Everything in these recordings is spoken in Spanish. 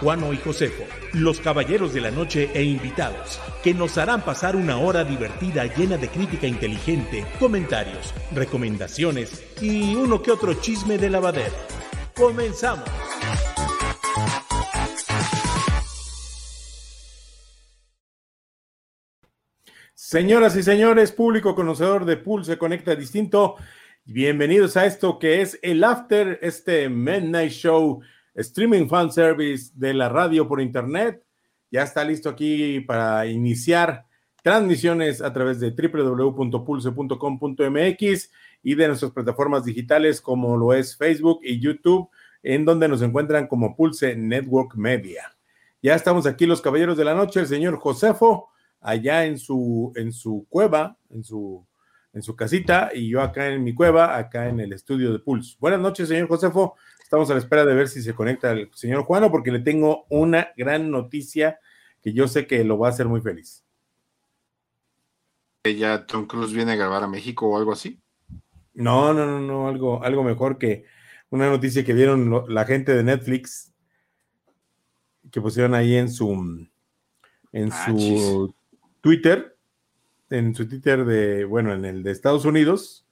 Juano y Josefo, los caballeros de la noche e invitados, que nos harán pasar una hora divertida llena de crítica inteligente, comentarios, recomendaciones y uno que otro chisme de lavadero. Comenzamos. Señoras y señores, público conocedor de Pulse Conecta Distinto, bienvenidos a esto que es el After, este Midnight Show, streaming fan service de la radio por internet. Ya está listo aquí para iniciar transmisiones a través de www.pulse.com.mx y de nuestras plataformas digitales como lo es Facebook y YouTube, en donde nos encuentran como Pulse Network Media. Ya estamos aquí los caballeros de la noche, el señor Josefo allá en su, en su cueva, en su, en su casita, y yo acá en mi cueva, acá en el estudio de Pulse. Buenas noches, señor Josefo. Estamos a la espera de ver si se conecta el señor Juano, porque le tengo una gran noticia que yo sé que lo va a hacer muy feliz. ¿Ya Tom Cruise viene a grabar a México o algo así? No, no, no, no, algo, algo mejor que una noticia que dieron la gente de Netflix, que pusieron ahí en su, en ah, su Twitter, en su Twitter de, bueno, en el de Estados Unidos,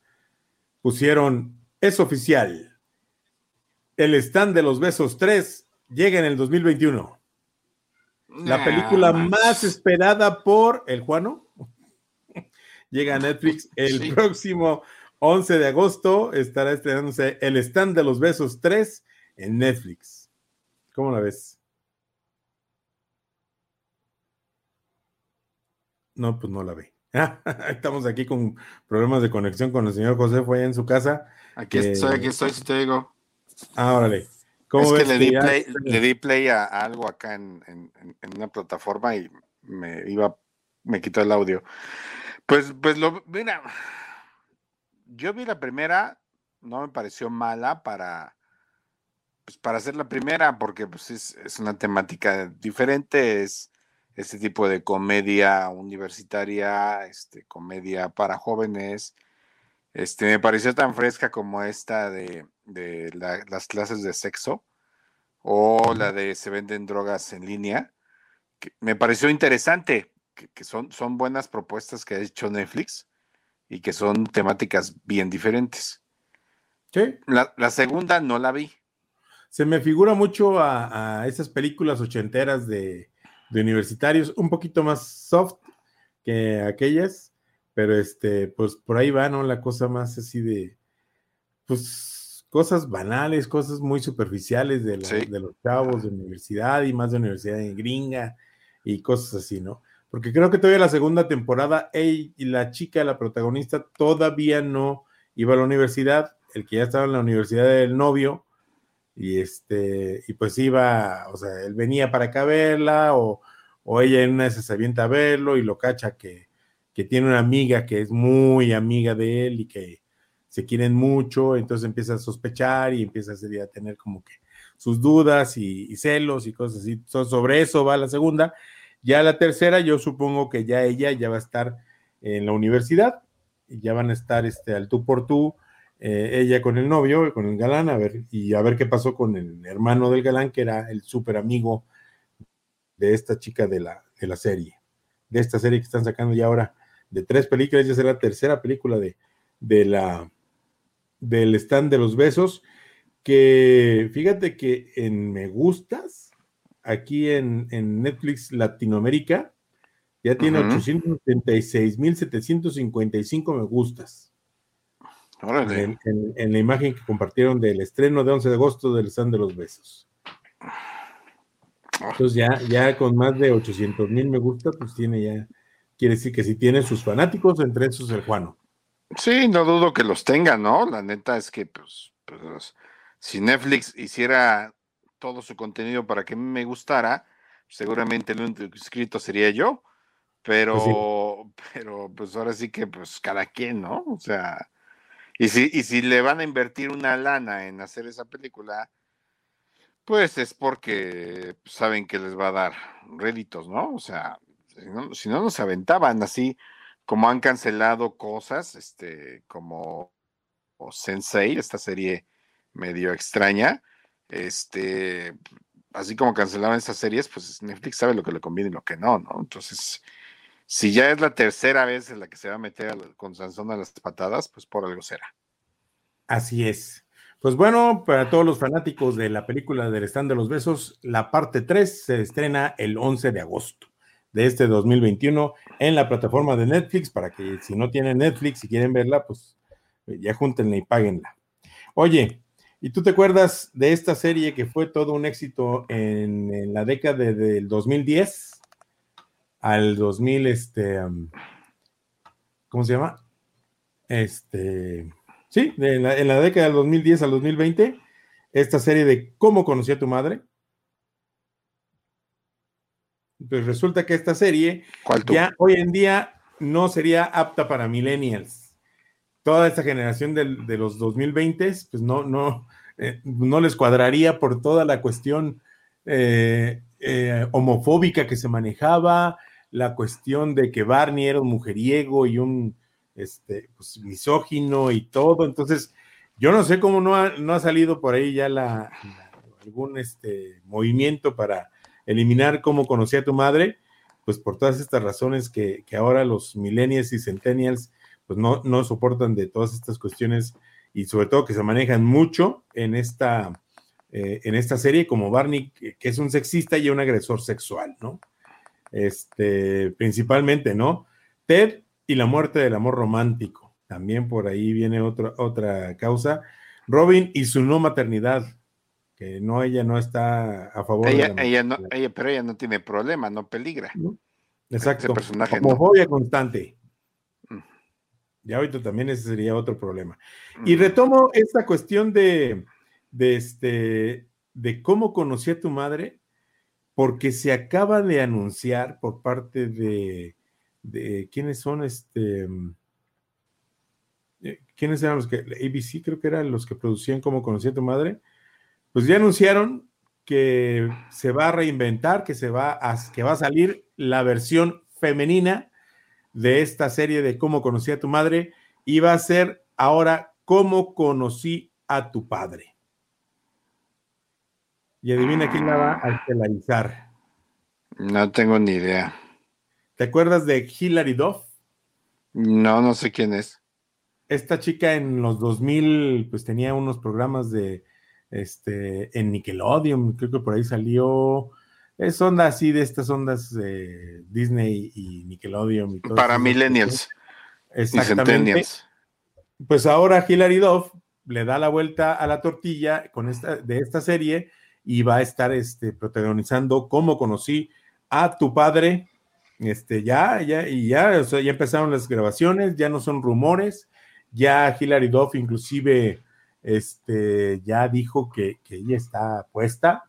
pusieron, es oficial, el stand de los besos 3 llega en el 2021. La película más esperada por el Juano llega a Netflix el próximo 11 de agosto. Estará estrenándose el stand de los besos 3 en Netflix. ¿Cómo la ves? No, pues no la ve. Estamos aquí con problemas de conexión con el señor José, fue en su casa. Aquí estoy, aquí estoy, si te digo. Ah, órale. ¿Cómo es que le di, play, le di, play, a, algo acá en, una plataforma y me iba, me quitó el audio. Pues, pues lo, mira, yo vi la primera, no me pareció mala para, pues para hacer la primera, porque pues es, es una temática diferente, es este tipo de comedia universitaria, este, comedia para jóvenes. Este, me pareció tan fresca como esta de, las clases de sexo o la de se venden drogas en línea. Que me pareció interesante, que, son, son buenas propuestas que ha hecho Netflix y que son temáticas bien diferentes. Sí. La, segunda no la vi. Se me figura mucho a esas películas ochenteras de, de universitarios, un poquito más soft que aquellas, pero este, pues por ahí va, ¿no? La cosa más así de, pues, cosas banales, cosas muy superficiales de, de los chavos de universidad y más de universidad en gringa y cosas así, ¿no? Porque creo que todavía la segunda temporada, ella y la chica, la protagonista, todavía no iba a la universidad, el que ya estaba en la universidad del novio, y este, y pues iba, o sea, él venía para acá a verla, o, ella en una de se avienta a verlo y lo cacha que, tiene una amiga que es muy amiga de él y que se quieren mucho, entonces empieza a sospechar y empieza a, tener como que sus dudas y, celos y cosas así. sobre eso va la segunda. Ya la tercera, yo supongo que ya ella ya va a estar en la universidad y ya van a estar este, al tú por tú eh, ella con el novio, con el galán, a ver, y a ver qué pasó con el hermano del galán, que era el súper amigo de esta chica de la, de la serie, de esta serie que están sacando ya ahora de tres películas, ya será la tercera película de, de la del stand de los besos, que fíjate que en Me Gustas, aquí en, Netflix Latinoamérica, ya tiene uh -huh. 876.755 me gustas. En, la imagen que compartieron del estreno de 11 de agosto del Stand de los Besos. Entonces ya, ya con más de 800 mil me gusta, pues tiene ya, quiere decir que si tiene sus fanáticos, entre esos el Juano. Sí, no dudo que los tenga, ¿no? La neta es que, pues, pues si Netflix hiciera todo su contenido para que me gustara, seguramente el único inscrito sería yo, pero, pues pero pues ahora sí que pues cada quien, ¿no? O sea, y si, y si le van a invertir una lana en hacer esa película, pues es porque saben que les va a dar réditos, ¿no? O sea, si no, si no nos aventaban así como han cancelado cosas, este, como Sensei, esta serie medio extraña, este, así como cancelaban estas series, pues Netflix sabe lo que le conviene y lo que no, ¿no? Entonces, si ya es la tercera vez en la que se va a meter con Sansón a las patadas, pues por algo será. Así es. Pues bueno, para todos los fanáticos de la película del Stand de los Besos, la parte 3 se estrena el 11 de agosto de este 2021 en la plataforma de Netflix, para que si no tienen Netflix y quieren verla, pues ya júntenla y páguenla. Oye, ¿y tú te acuerdas de esta serie que fue todo un éxito en, la década del 2010 al 2000, este, ¿cómo se llama? Este, Sí, en la, década del 2010 al 2020, esta serie de ¿Cómo conocí a tu madre? Pues resulta que esta serie ya hoy en día no sería apta para millennials. Toda esta generación de, los 2020, pues no, no, eh, no les cuadraría por toda la cuestión eh, eh, homofóbica que se manejaba, la cuestión de que Barney era un mujeriego y un este, pues, misógino y todo. Entonces, yo no sé cómo no ha, no ha salido por ahí ya la, algún este, movimiento para eliminar cómo conocí a tu madre, pues por todas estas razones que, ahora los millennials y centennials pues no, no soportan de todas estas cuestiones y sobre todo que se manejan mucho en esta, eh, en esta serie como Barney, que, que, es un sexista y un agresor sexual, ¿no? Este, principalmente, ¿no? Ted y la muerte del amor romántico. También por ahí viene otra causa. Robin y su no maternidad, que no, ella no está a favor ella, de ella no, ella, pero ella no tiene problema, no peligra. Exacto. personaje Homofobia constante. Mm. Ya ahorita también ese sería otro problema. Y mm. retomo esta cuestión de, de, este, de cómo conocí a tu madre, porque se acaba de anunciar por parte de de quiénes son este. Eh, ¿Quiénes eran los que, ABC creo que eran los que producían Como conocía tu madre? Pues ya anunciaron que se va a reinventar, que se va a, que va a salir la versión femenina de esta serie de Cómo conocí a tu madre y va a ser ahora Cómo conocí a tu padre. Y adivina quién la va a estelarizar. No tengo ni idea. ¿Te acuerdas de Hilary Duff? No, no sé quién es. Esta chica en los 2000, pues tenía unos programas de, este, en Nickelodeon, creo que por ahí salió. Es onda así de estas ondas de Disney y Nickelodeon. Y todo Para millennials. Exactamente. Pues ahora Hilary Duff le da la vuelta a la tortilla con esta, de esta serie y va a estar este, protagonizando cómo conocí a tu padre este, ya, ya, y ya, o sea, ya empezaron las grabaciones, ya no son rumores, ya Hilary Duff inclusive, este, ya dijo que, que ella está puesta,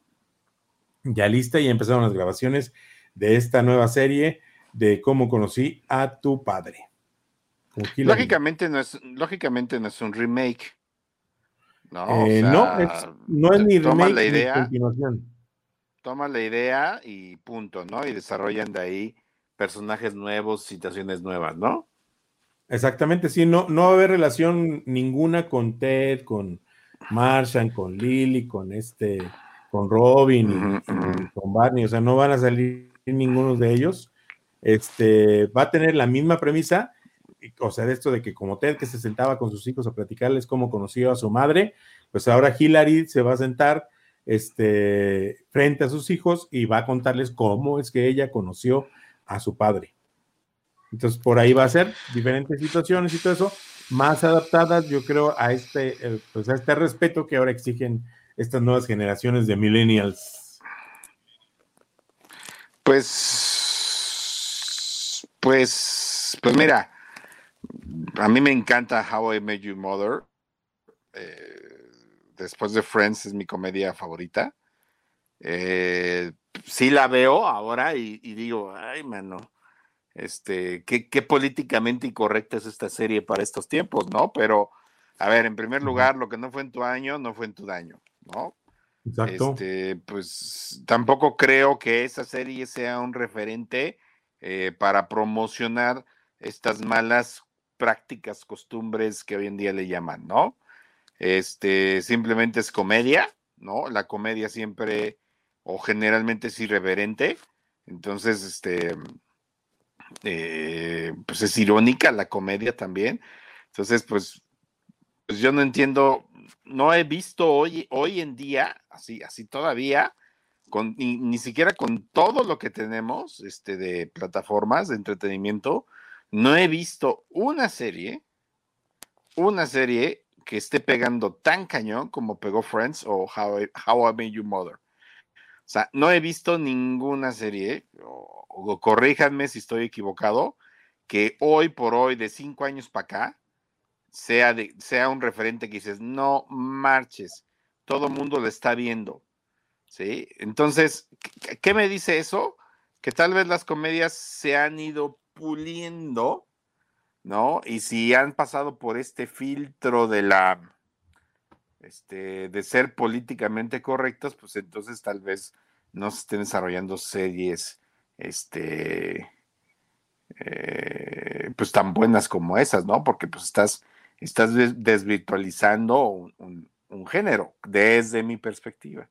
ya lista, y empezaron las grabaciones de esta nueva serie de cómo conocí a tu padre. Lógicamente no es, lógicamente no es un remake. No, eh, no, es, no es ni remake la idea, ni continuación. Toma la idea y punto, ¿no? Y desarrollan de ahí personajes nuevos, situaciones nuevas, ¿no? Exactamente, sí, no, no va a haber relación ninguna con Ted, con Marshall, con Lily, con este, con Robin y, con Barney, o sea, no van a salir ninguno de ellos. Este, va a tener la misma premisa, o sea, de esto de que como Ted que se sentaba con sus hijos a platicarles cómo conoció a su madre, pues ahora Hillary se va a sentar este, frente a sus hijos y va a contarles cómo es que ella conoció a su padre. Entonces, por ahí va a ser diferentes situaciones y todo eso, más adaptadas, yo creo, a este, eh, pues a este respeto que ahora exigen estas nuevas generaciones de millennials. Pues, pues, pues mira, a mí me encanta How I Met Your Mother. Eh, después de Friends es mi comedia favorita. Eh, sí la veo ahora y, digo, ay, mano, este, qué, qué, políticamente incorrecta es esta serie para estos tiempos, ¿no? Pero, a ver, en primer lugar, lo que no fue en tu año, no fue en tu daño, ¿no? Exacto. Este, pues tampoco creo que esa serie sea un referente eh, para promocionar estas malas prácticas, costumbres que hoy en día le llaman, ¿no? Este, simplemente es comedia, ¿no? La comedia siempre o generalmente es irreverente, entonces, este, eh, pues es irónica la comedia también, entonces, pues, pues yo no entiendo, no he visto hoy, hoy en día, así, así todavía, con, ni, ni, siquiera con todo lo que tenemos este, de plataformas de entretenimiento, no he visto una serie, una serie que esté pegando tan cañón como pegó Friends o How I, How I Made You Mother. O sea, no he visto ninguna serie, o, corríjanme si estoy equivocado, que hoy por hoy, de cinco años para acá, sea, sea un referente que dices, no marches, todo el mundo lo está viendo. ¿Sí? Entonces, ¿qué me dice eso? Que tal vez las comedias se han ido puliendo, ¿no? Y si han pasado por este filtro de la, este, de ser políticamente correctos, pues entonces tal vez no se estén desarrollando series, este, eh, pues tan buenas como esas, ¿no? Porque pues estás, estás desvirtualizando un, un género, desde mi perspectiva.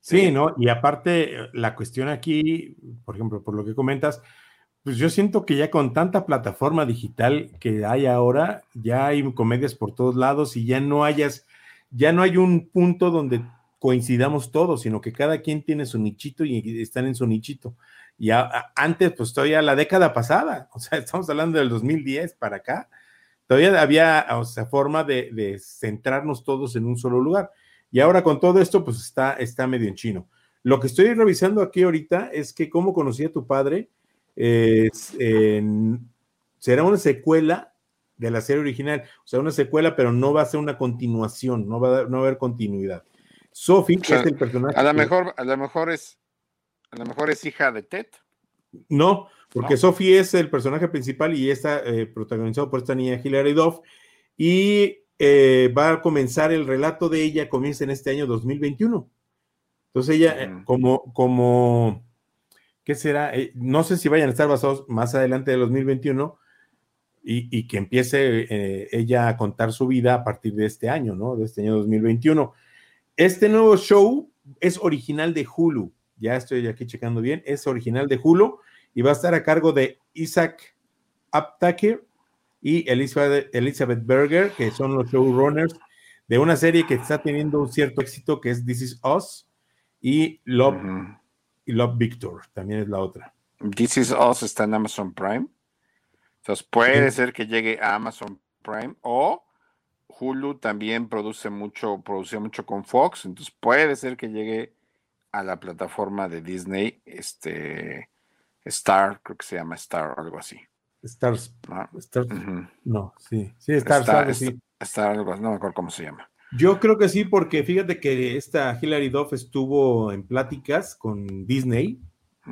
Sí, ¿no? Y aparte, la cuestión aquí, por ejemplo, por lo que comentas, pues yo siento que ya con tanta plataforma digital que hay ahora, ya hay comedias por todos lados y ya no hayas, ya no hay un punto donde coincidamos todos, sino que cada quien tiene su nichito y están en su nichito. Y antes, pues todavía la década pasada, o sea, estamos hablando del 2010 para acá, todavía había, o sea, forma de, de centrarnos todos en un solo lugar. Y ahora con todo esto, pues está, está medio en chino. Lo que estoy revisando aquí ahorita es que cómo conocí a tu padre, será una secuela de la serie original, o sea, una secuela, pero no va a ser una continuación, no va a, no haber continuidad. Sophie, que es el personaje. A lo mejor, a lo mejor es, a lo mejor es hija de Ted. No, porque Sophie es el personaje principal y está eh, protagonizado por esta niña Hilary Duff. Y eh, va a comenzar el relato de ella, comienza en este año 2021. Entonces ella, eh, como, como ¿qué será? Eh, no sé si vayan a estar basados más adelante de 2021 y, que empiece eh, ella a contar su vida a partir de este año, ¿no? De este año 2021. Este nuevo show es original de Hulu. Ya estoy aquí checando bien. Es original de Hulu y va a estar a cargo de Isaac Aptaker y Elizabeth, Elizabeth Berger, que son los showrunners de una serie que está teniendo un cierto éxito que es This Is Us y Love y Love Victor, también es la otra. This is Us está en Amazon Prime. Entonces puede ser que llegue a Amazon Prime o Hulu también produce mucho, produce mucho con Fox, entonces puede ser que llegue a la plataforma de Disney, este Star, creo que se llama Star o algo así. Stars. No, sí, sí, Star, sí. Star, no me acuerdo cómo se llama. Yo creo que sí, porque fíjate que esta Hilary Duff estuvo en pláticas con Disney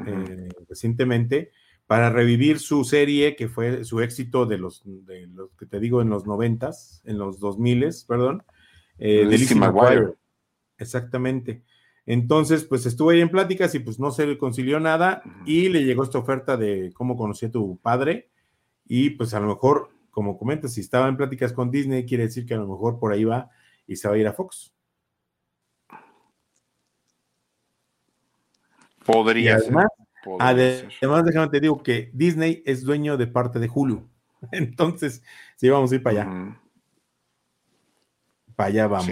eh, recientemente para revivir su serie que fue su éxito de los, de los que te digo en los noventas, en los dos miles, perdón, eh, de Lizzie McGuire. Exactamente. Entonces, pues estuvo ahí en pláticas y pues no se le concilió nada y le llegó esta oferta de cómo conocí a tu padre y pues a lo mejor, como comentas, si estaba en pláticas con Disney, quiere decir que a lo mejor por ahí va y se va a ir a Fox. Podría además, ser. además, déjame te digo que Disney es dueño de parte de Hulu. Entonces, sí, vamos a ir para allá. Para allá vamos.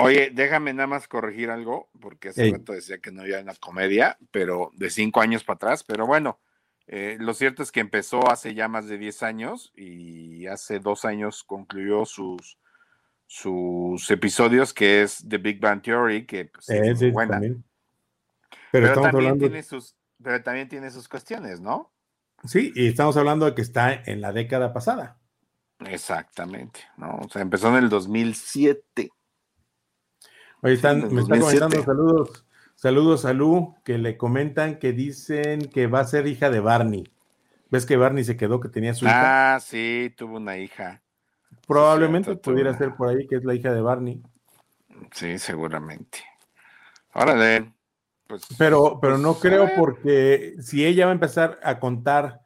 Oye, déjame nada más corregir algo, porque hace rato decía que no había una comedia, pero de cinco años para atrás, pero bueno, eh, lo cierto es que empezó hace ya más de 10 años y hace dos años concluyó sus, sus episodios, que es The Big Bang Theory, que pues, es muy buena. Pero, también tiene sus, pero también tiene sus cuestiones, ¿no? Sí, y estamos hablando de que está en la década pasada. Exactamente, ¿no? O sea, empezó en el 2007. Oye, están, me están comentando saludos. Saludos a Lu, que le comentan que dicen que va a ser hija de Barney. ¿Ves que Barney se quedó que tenía su hija? Ah, sí, tuvo una hija. Probablemente pudiera ser por ahí que es la hija de Barney. Sí, seguramente. Órale. Pues, pero, pero pues, no creo porque si ella va a empezar a contar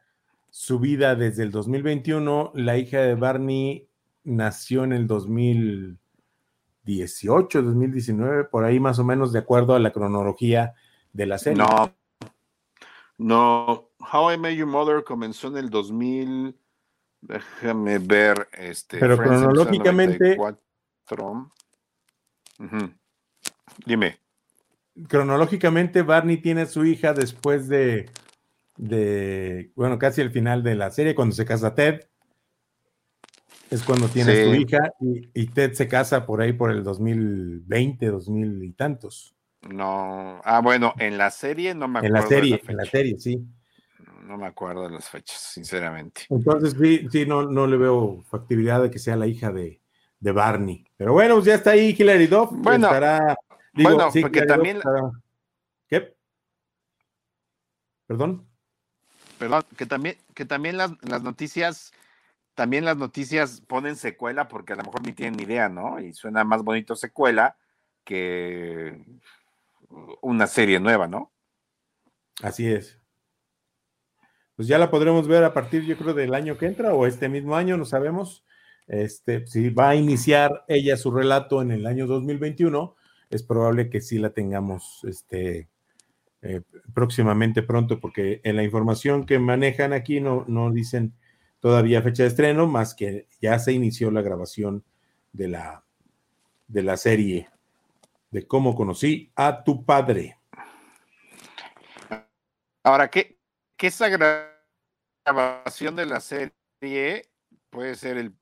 su vida desde el 2021, la hija de Barney nació en el 2018, 2019, por ahí más o menos de acuerdo a la cronología de la serie. No, no, How I Met Your Mother comenzó en el 2000, déjame ver, este. Pero cronológicamente. Dime cronológicamente Barney tiene su hija después de, de, bueno, casi el final de la serie, cuando se casa Ted. Es cuando tiene su hija y, Ted se casa por ahí por el 2020, 2000 y tantos. No, ah, bueno, en la serie no me acuerdo. En la serie, en la serie, sí. No me acuerdo de las fechas, sinceramente. Entonces, sí, sí, no, no le veo factibilidad de que sea la hija de, de Barney. Pero bueno, pues ya está ahí Hilary Duff. Bueno, estará bueno, porque también. ¿Qué? ¿Perdón? Perdón, que también, que también las, noticias, también las noticias ponen secuela porque a lo mejor ni tienen idea, ¿no? Y suena más bonito secuela que una serie nueva, ¿no? Así es. Pues ya la podremos ver a partir, yo creo, del año que entra o este mismo año, no sabemos. Este, si va a iniciar ella su relato en el año 2021 es probable que sí la tengamos este, eh, próximamente pronto, porque en la información que manejan aquí no, no dicen todavía fecha de estreno, más que ya se inició la grabación de la, de la serie de cómo conocí a tu padre. Ahora, ¿qué, qué esa grabación de la serie puede ser el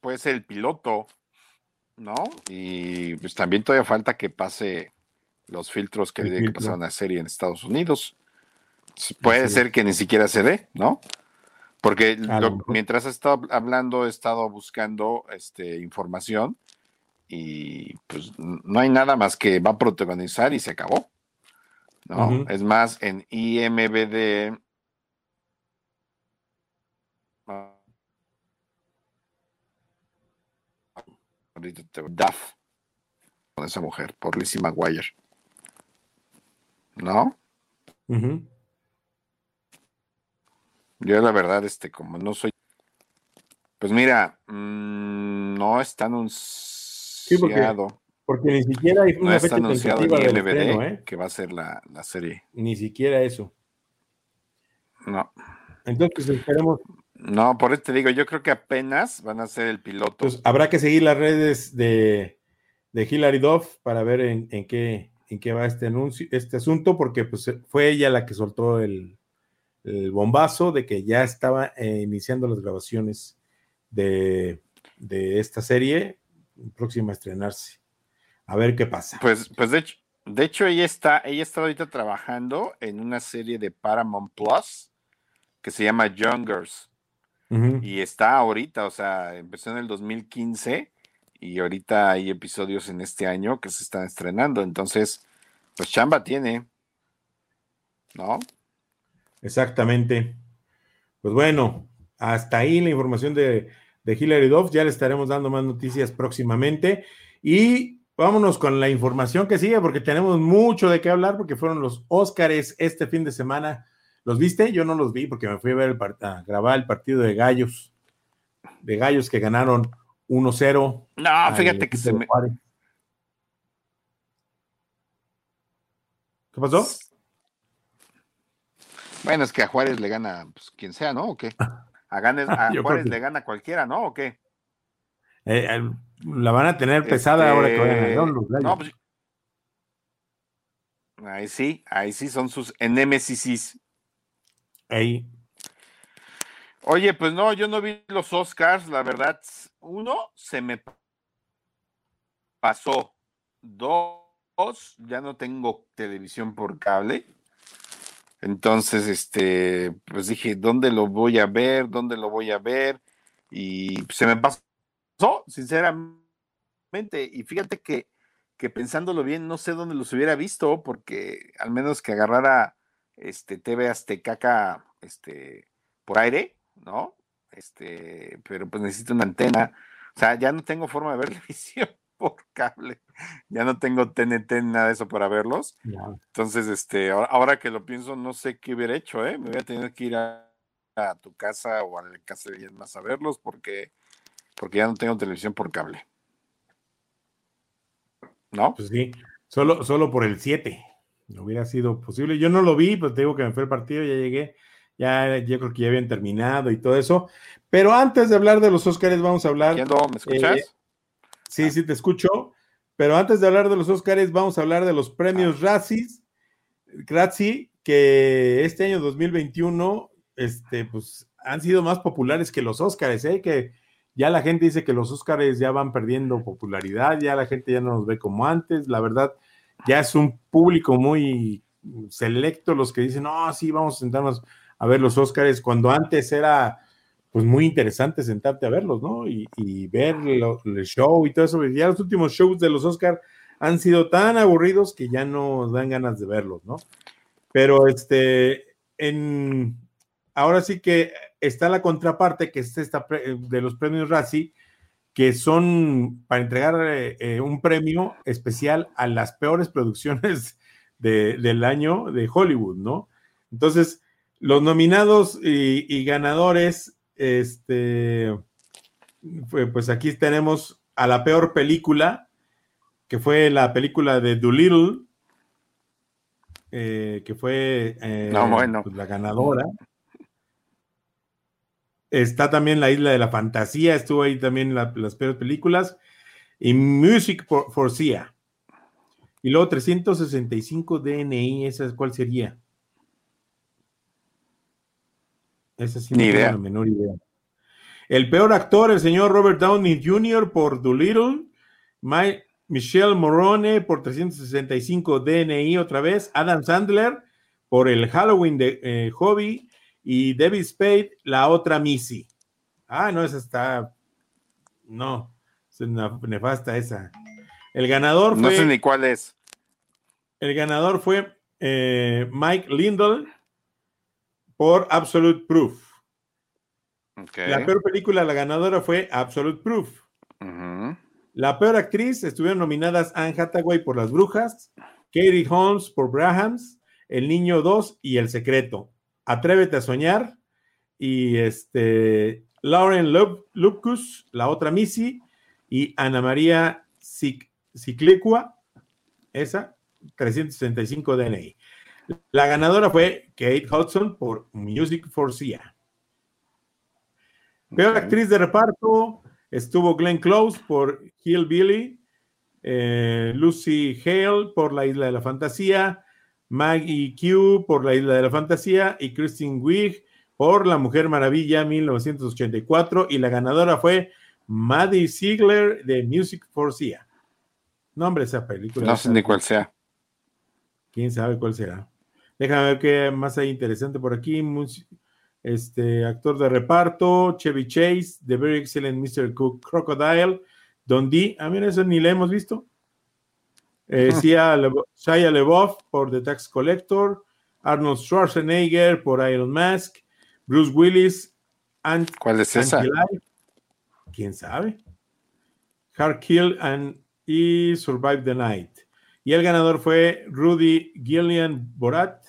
puede ser el piloto ¿no? Y pues también todavía falta que pase los filtros que que pasar una serie en Estados Unidos. Puede ser que ni siquiera se dé, ¿no? Porque mientras he estado hablando, he estado buscando este, información y pues no hay nada más que va a protagonizar y se acabó. ¿no? Es más, en IMBD Duff con esa mujer, por Lizzie McGuire. ¿No? Yo la verdad, este, como no soy. Pues mira, mm, no está anunciado. porque, ni siquiera hay una no fecha anunciado en LBD ¿eh? que va a ser la, la, serie. Ni siquiera eso. No. Entonces esperemos no, por eso te digo, yo creo que apenas van a ser el piloto. Pues habrá que seguir las redes de, de Hilary Duff para ver en, qué, en qué va este anuncio, este asunto, porque pues fue ella la que soltó el, bombazo de que ya estaba eh, iniciando las grabaciones de, esta serie próxima a estrenarse. A ver qué pasa. Pues, pues de hecho, de hecho, ella está, ella está ahorita trabajando en una serie de Paramount Plus que se llama Youngers. Y está ahorita, o sea, empezó en el 2015 y ahorita hay episodios en este año que se están estrenando. Entonces, pues chamba tiene, ¿no? Exactamente. Pues bueno, hasta ahí la información de, de Hillary Duff. Ya le estaremos dando más noticias próximamente. Y vámonos con la información que sigue, porque tenemos mucho de qué hablar, porque fueron los Óscares este fin de semana ¿Los viste? Yo no los vi porque me fui a ver el a grabar el partido de Gallos, de Gallos que ganaron 1-0. No, fíjate que se me... ¿Qué pasó? Bueno, es que a Juárez le gana pues, quien sea, ¿no? ¿O qué? A, Juárez le gana cualquiera, ¿no? ¿O qué? Eh, la van a tener pesada ahora que vayan a este, los No, pues, ahí sí, ahí sí son sus enémesis. Oye, pues no, yo no vi los Oscars, la verdad. Uno, se me pasó. Dos, ya no tengo televisión por cable. Entonces, este, pues dije, ¿dónde lo voy a ver? ¿Dónde lo voy a ver? Y se me pasó, sinceramente. Y fíjate que, que pensándolo bien, no sé dónde los hubiera visto, porque al menos que agarrara este TV Azteca este, por aire, ¿no? Este, pero pues necesito una antena. O sea, ya no tengo forma de ver televisión por cable. Ya no tengo TNT, nada de eso para verlos. Entonces, este, ahora, que lo pienso, no sé qué hubiera hecho, ¿eh? Me voy a tener que ir a, tu casa o a la casa de alguien más a verlos porque, porque ya no tengo televisión por cable. ¿No? Pues sí, solo, solo por el 7. No hubiera sido posible. Yo no lo vi, pues te digo que me fue el partido, ya llegué, ya yo creo que ya habían terminado y todo eso. Pero antes de hablar de los Óscares, vamos a hablar. ¿Me escuchas? Eh, sí, sí, te escucho. Pero antes de hablar de los Óscares, vamos a hablar de los premios ah. Razzies, Razzie, que este año 2021, este, pues han sido más populares que los Óscares, ¿eh? Que ya la gente dice que los Óscares ya van perdiendo popularidad, ya la gente ya no nos ve como antes. La verdad, ya es un público muy selecto los que dicen, no, sí, vamos a sentarnos a ver los Óscares, cuando antes era pues muy interesante sentarte a verlos, ¿no? Y, ver el show y todo eso. Ya los últimos shows de los Óscar han sido tan aburridos que ya no dan ganas de verlos, ¿no? Pero este, en, ahora sí que está la contraparte, que es esta de los premios Razzie, que son para entregar eh, eh, un premio especial a las peores producciones del año de Hollywood, ¿no? Entonces, los nominados y, ganadores, este, pues aquí tenemos a la peor película, que fue la película de Doolittle, eh, que fue pues, la ganadora. Está también La Isla de la Fantasía, estuvo ahí también las peores películas. Y Music for, Sia. Y luego 365 DNI, ¿esa cuál sería? Esa sí Ni idea. la menor idea. El peor actor, el señor Robert Downey Jr. por Doolittle. Michelle Morone por 365 DNI otra vez. Adam Sandler por el Halloween de eh, Hobby y David Spade, la otra Missy. Ah, no, esa está. No, es una nefasta esa. El ganador fue. No sé ni cuál es. El ganador fue eh, Mike Lindell por Absolute Proof. La peor película, la ganadora fue Absolute Proof. La peor actriz estuvieron nominadas Anne Hathaway por Las Brujas, Katie Holmes por Brahams, El Niño 2 y El Secreto. Atrévete a soñar. Y este, Lauren Lupkus, la otra Missy, y Ana María Ciclicua, esa, 365 DNI. La ganadora fue Kate Hudson por Music for Sia. Peor actriz de reparto estuvo Glenn Close por Hillbilly, eh, Lucy Hale por La Isla de la Fantasía, Maggie Q por La Isla de la Fantasía y Christine Wiig por La Mujer Maravilla 1984 y la ganadora fue Maddie Ziegler de Music for Sia. Nombre esa película. No sé ni cuál sea. Quién sabe cuál será. Déjame ver qué más hay interesante por aquí. Este actor de reparto, Chevy Chase, The Very Excellent Mr. Cook Crocodile, Don D. Ah, mira, eso ni le hemos visto. Eh, Shia LeBoff por The Tax Collector, Arnold Schwarzenegger por Iron Mask, Bruce Willis, and ¿Cuál es esa? ¿Quién sabe? Hard Kill and y Survive the Night. Y el ganador fue Rudy Gillian Borat,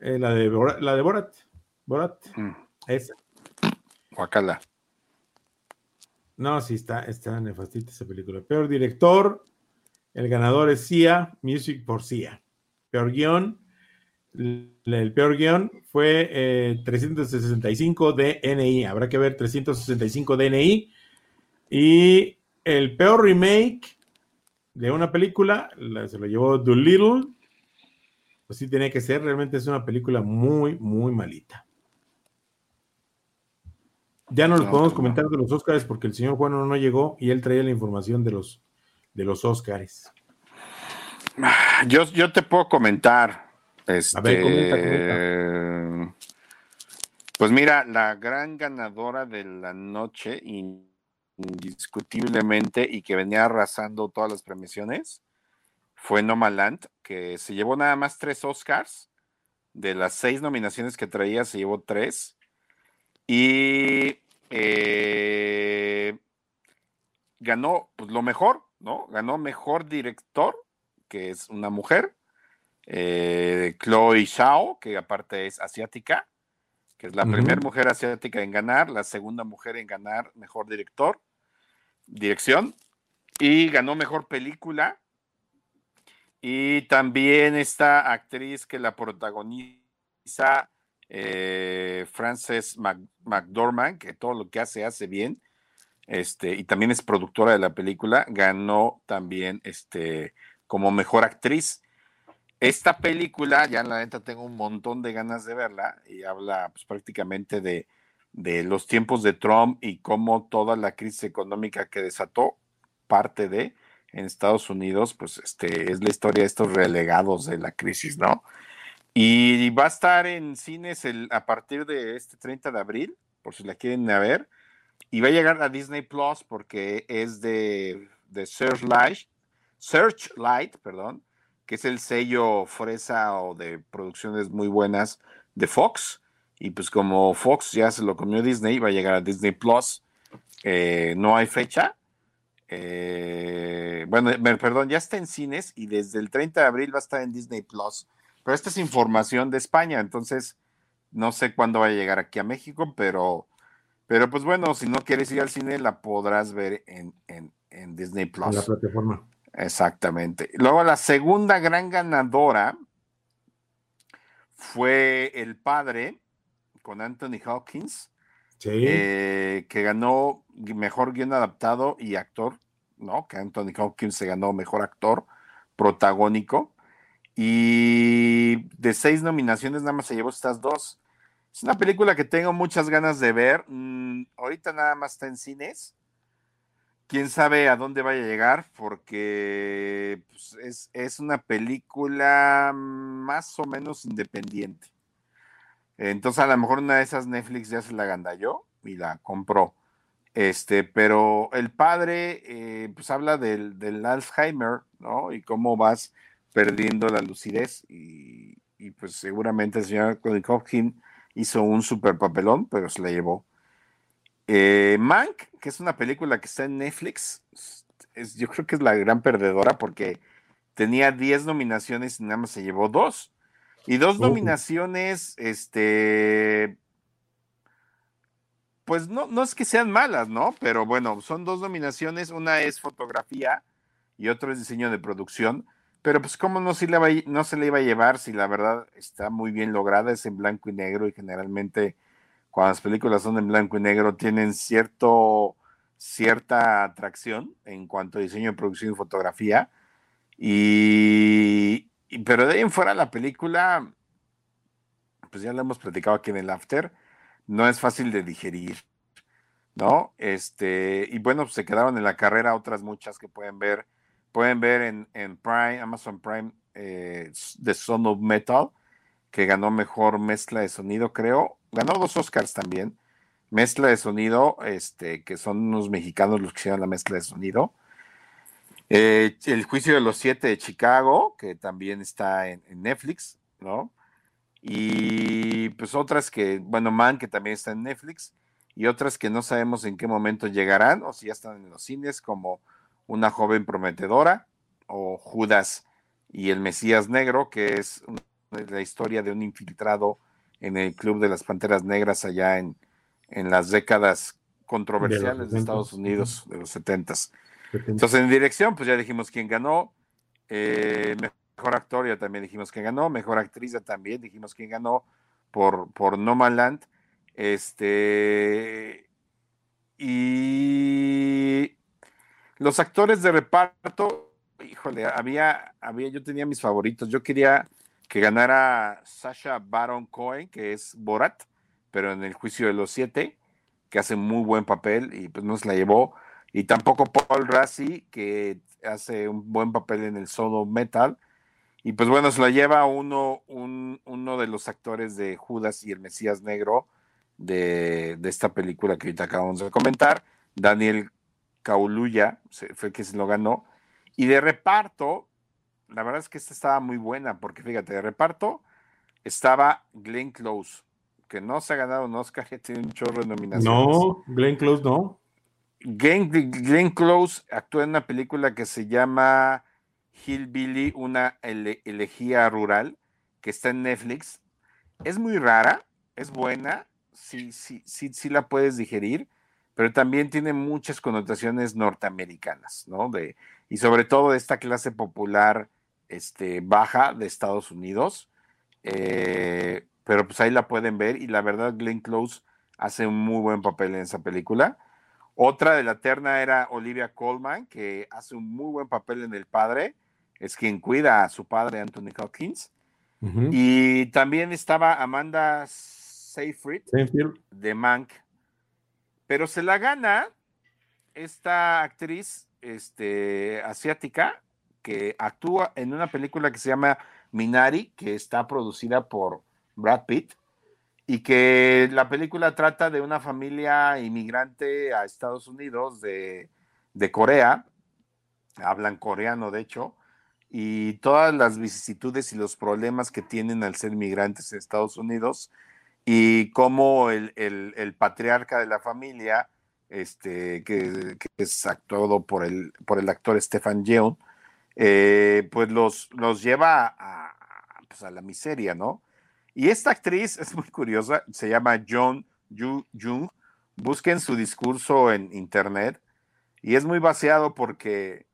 eh, la, de Borat la de Borat. Borat. Mm. Esa. Guacala. No, sí, está, está nefastita esa película. Peor director, el ganador es Sia, Music por Sia. Peor guion. El peor guion fue 365 eh, DNI. Habrá que ver 365 DNI. Y el peor remake de una película se lo llevó Doolittle. Pues sí, tiene que ser. Realmente es una película muy, muy malita. Ya no los podemos pues comentar de los Oscars porque el señor Juan no llegó y él traía la información de los de los Oscars. Yo, yo te puedo comentar. Este, A ver, comenta, Pues mira, la gran ganadora de la noche, indiscutiblemente, y que venía arrasando todas las premiaciones, fue Nomaland, que se llevó nada más tres Oscars. De las seis nominaciones que traía, se llevó tres. Y eh, ganó pues, lo mejor, ¿no? Ganó mejor director, que es una mujer, eh, Chloe Shao, que aparte es asiática, que es la primera mujer asiática en ganar, la segunda mujer en ganar mejor director, dirección, y ganó mejor película. Y también esta actriz que la protagoniza, eh, Frances McDormand, que todo lo que hace hace bien, este, y también es productora de la película, ganó también este, como mejor actriz. Esta película, ya en la neta tengo un montón de ganas de verla y habla pues, prácticamente de, de los tiempos de Trump y cómo toda la crisis económica que desató parte de en Estados Unidos, pues este es la historia de estos relegados de la crisis, ¿no? Y va a estar en cines el, a partir de este 30 de abril, por si la quieren ver, y va a llegar a Disney Plus porque es de, de Searchlight, Searchlight, perdón, que es el sello fresa o de producciones muy buenas de Fox. Y pues como Fox ya se lo comió Disney, va a llegar a Disney Plus. Eh, no hay fecha. Eh, bueno, perdón, ya está en cines y desde el 30 de abril va a estar en Disney Plus. Pero esta es información de España, entonces no sé cuándo va a llegar aquí a México, pero, pero pues bueno, si no quieres ir al cine, la podrás ver en, en Disney Plus. En la plataforma. Exactamente. Luego la segunda gran ganadora fue El Padre con Anthony Hawkins, eh, que ganó mejor guion adaptado y actor, ¿no? Que Anthony Hawkins se ganó mejor actor protagónico. Y de seis nominaciones nada más se llevó estas dos. Es una película que tengo muchas ganas de ver. Mm, ahorita nada más está en cines quién sabe a dónde vaya a llegar, porque pues, es, una película más o menos independiente. Entonces, a lo mejor una de esas Netflix ya se la gandalló y la compró. Este, pero el padre, eh, pues habla del, Alzheimer, ¿no? Y cómo vas perdiendo la lucidez. Y, pues seguramente el señor Colin Hopkins hizo un super papelón, pero se la llevó. Eh, Mank, que es una película que está en Netflix, es, yo creo que es la gran perdedora porque tenía 10 nominaciones y nada más se llevó dos. Y dos nominaciones, este, pues no, no es que sean malas, ¿no? Pero bueno, son dos nominaciones, una es fotografía y otra es diseño de producción. Pero pues cómo no, si le no se le iba a llevar si la verdad está muy bien lograda, es en blanco y negro y generalmente cuando las películas son en blanco y negro, tienen cierto, cierta atracción en cuanto a diseño, producción y fotografía. Y, pero de ahí en fuera la película, pues ya la hemos platicado aquí en el After, no es fácil de digerir, ¿no? Este, y bueno, pues se quedaron en la carrera otras muchas que pueden ver, pueden ver en, en Prime, Amazon Prime, eh, The Son of Metal, que ganó mejor mezcla de sonido, creo, ganó dos Oscars también. Mezcla de sonido, este, que son unos mexicanos los que hicieron la mezcla de sonido. Eh, el juicio de los siete de Chicago, que también está en, Netflix, ¿no? Y pues otras que, bueno, Man, que también está en Netflix, y otras que no sabemos en qué momento llegarán, o si ya están en los cines, como Una joven prometedora, o Judas y el Mesías Negro, que es la historia de un infiltrado en el Club de las Panteras Negras allá en, en las décadas controversiales de, Estados Unidos de los 70 Entonces, en dirección, pues ya dijimos quién ganó. Eh, mejor actor, ya también dijimos quién ganó. Mejor actriz, ya también dijimos quién ganó por, por No Man Land. Este. Y los actores de reparto, híjole, había, había, yo tenía mis favoritos. Yo quería que ganara Sasha Baron Cohen, que es Borat, pero en el juicio de los siete, que hace muy buen papel y pues no se la llevó. Y tampoco Paul Rassi, que hace un buen papel en el solo metal. Y pues bueno, se la lleva uno, uno de los actores de Judas y el Mesías Negro de, esta película que ahorita acabamos de comentar. Daniel Kauluya fue el que se lo ganó. Y de reparto, la verdad es que esta estaba muy buena, porque fíjate, de reparto estaba Glenn Close, que no se ha ganado un Oscar, que tiene un chorro de nominaciones. No, Glenn Close no. Glenn, Close actúa en una película que se llama Hillbilly, una elegía rural, que está en Netflix. Es muy rara, es buena, sí, sí, sí, sí la puedes digerir, pero también tiene muchas connotaciones norteamericanas, ¿no? De, y sobre todo de esta clase popular este, baja de Estados Unidos. Eh, pero pues ahí la pueden ver y la verdad Glenn Close hace un muy buen papel en esa película. Otra de la terna era Olivia Colman, que hace un muy buen papel en El Padre, es quien cuida a su padre Anthony Hawkins. Y también estaba Amanda Seyfried de Mank, pero se la gana esta actriz este, asiática que actúa en una película que se llama Minari, que está producida por Brad Pitt, y que la película trata de una familia inmigrante a Estados Unidos de, de Corea, hablan coreano de hecho, y todas las vicisitudes y los problemas que tienen al ser migrantes en Estados Unidos y cómo el, el, patriarca de la familia, este, que, es actuado por el, por el actor Stefan Yeun, eh, pues los, los lleva a, pues a la miseria, ¿no? Y esta actriz es muy curiosa, se llama John Yu Jung. Busquen su discurso en internet y es muy vaciado porque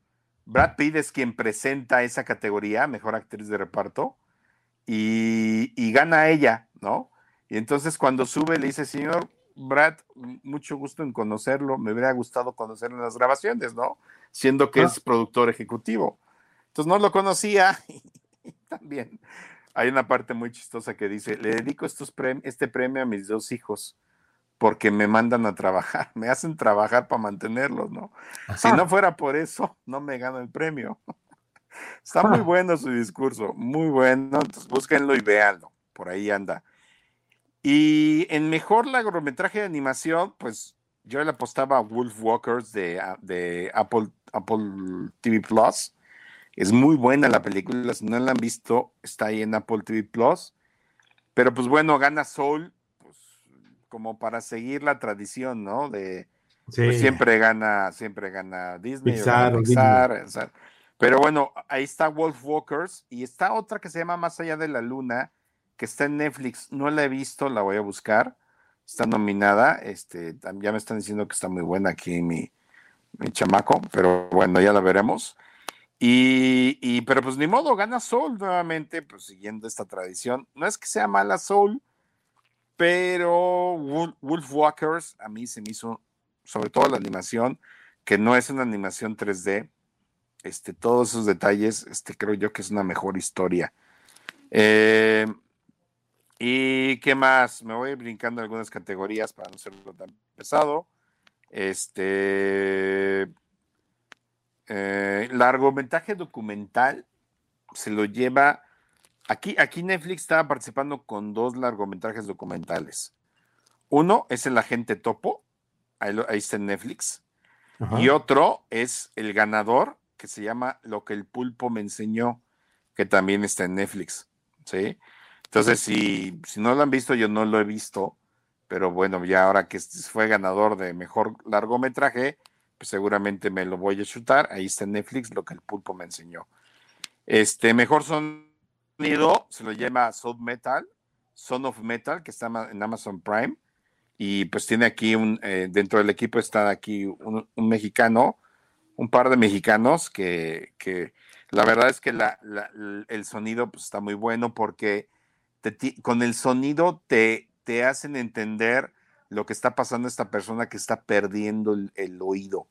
Brad Pitt es quien presenta esa categoría, mejor actriz de reparto, y, y gana ella, ¿no? Y entonces cuando sube le dice, señor Brad, mucho gusto en conocerlo, me hubiera gustado conocerlo en las grabaciones, ¿no? Siendo que ah. es productor ejecutivo. Entonces no lo conocía y también hay una parte muy chistosa que dice, le dedico estos este premio a mis dos hijos porque me mandan a trabajar, me hacen trabajar para mantenerlos, ¿no? Si no fuera por eso, no me gano el premio. Está muy bueno su discurso, muy bueno, entonces búsquenlo y véanlo, por ahí anda. Y en mejor largometraje de animación, pues yo le apostaba a Wolf Walkers de, de Apple, Apple TV Plus. Es muy buena la película, si no la han visto, está ahí en Apple TV Plus. Pero pues bueno, gana Soul, pues como para seguir la tradición, ¿no? De pues, siempre gana, siempre gana Disney, Pixar, Pero bueno, ahí está Wolf Walkers y está otra que se llama Más allá de la luna, que está en Netflix. No la he visto, la voy a buscar. Está nominada. Este, ya me están diciendo que está muy buena aquí mi, mi chamaco, pero bueno, ya la veremos. Y, pero pues ni modo, gana Soul nuevamente, pues siguiendo esta tradición. No es que sea mala Soul, pero Wolf Walkers a mí se me hizo, sobre todo la animación, que no es una animación 3D, este, todos esos detalles, este, creo yo que es una mejor historia. Eh, ¿Y qué más? Me voy brincando algunas categorías para no serlo tan pesado. Este, eh, largometraje documental se lo lleva. Aquí, aquí Netflix estaba participando con dos largometrajes documentales. Uno es El Agente Topo, ahí, está en Netflix. Y otro es el ganador, que se llama Lo que el pulpo me enseñó, que también está en Netflix. ¿sí? Entonces, si, si no lo han visto, yo no lo he visto, pero bueno, ya ahora que fue ganador de mejor largometraje, pues seguramente me lo voy a chutar. Ahí está en Netflix lo que el pulpo me enseñó. Este mejor sonido se lo llama Sound Metal, Son of Metal, que está en Amazon Prime. Y pues tiene aquí un, eh, dentro del equipo está aquí un, mexicano, un par de mexicanos que, que la verdad es que la, el sonido pues, está muy bueno porque con el sonido te, te hacen entender lo que está pasando a esta persona que está perdiendo el, oído,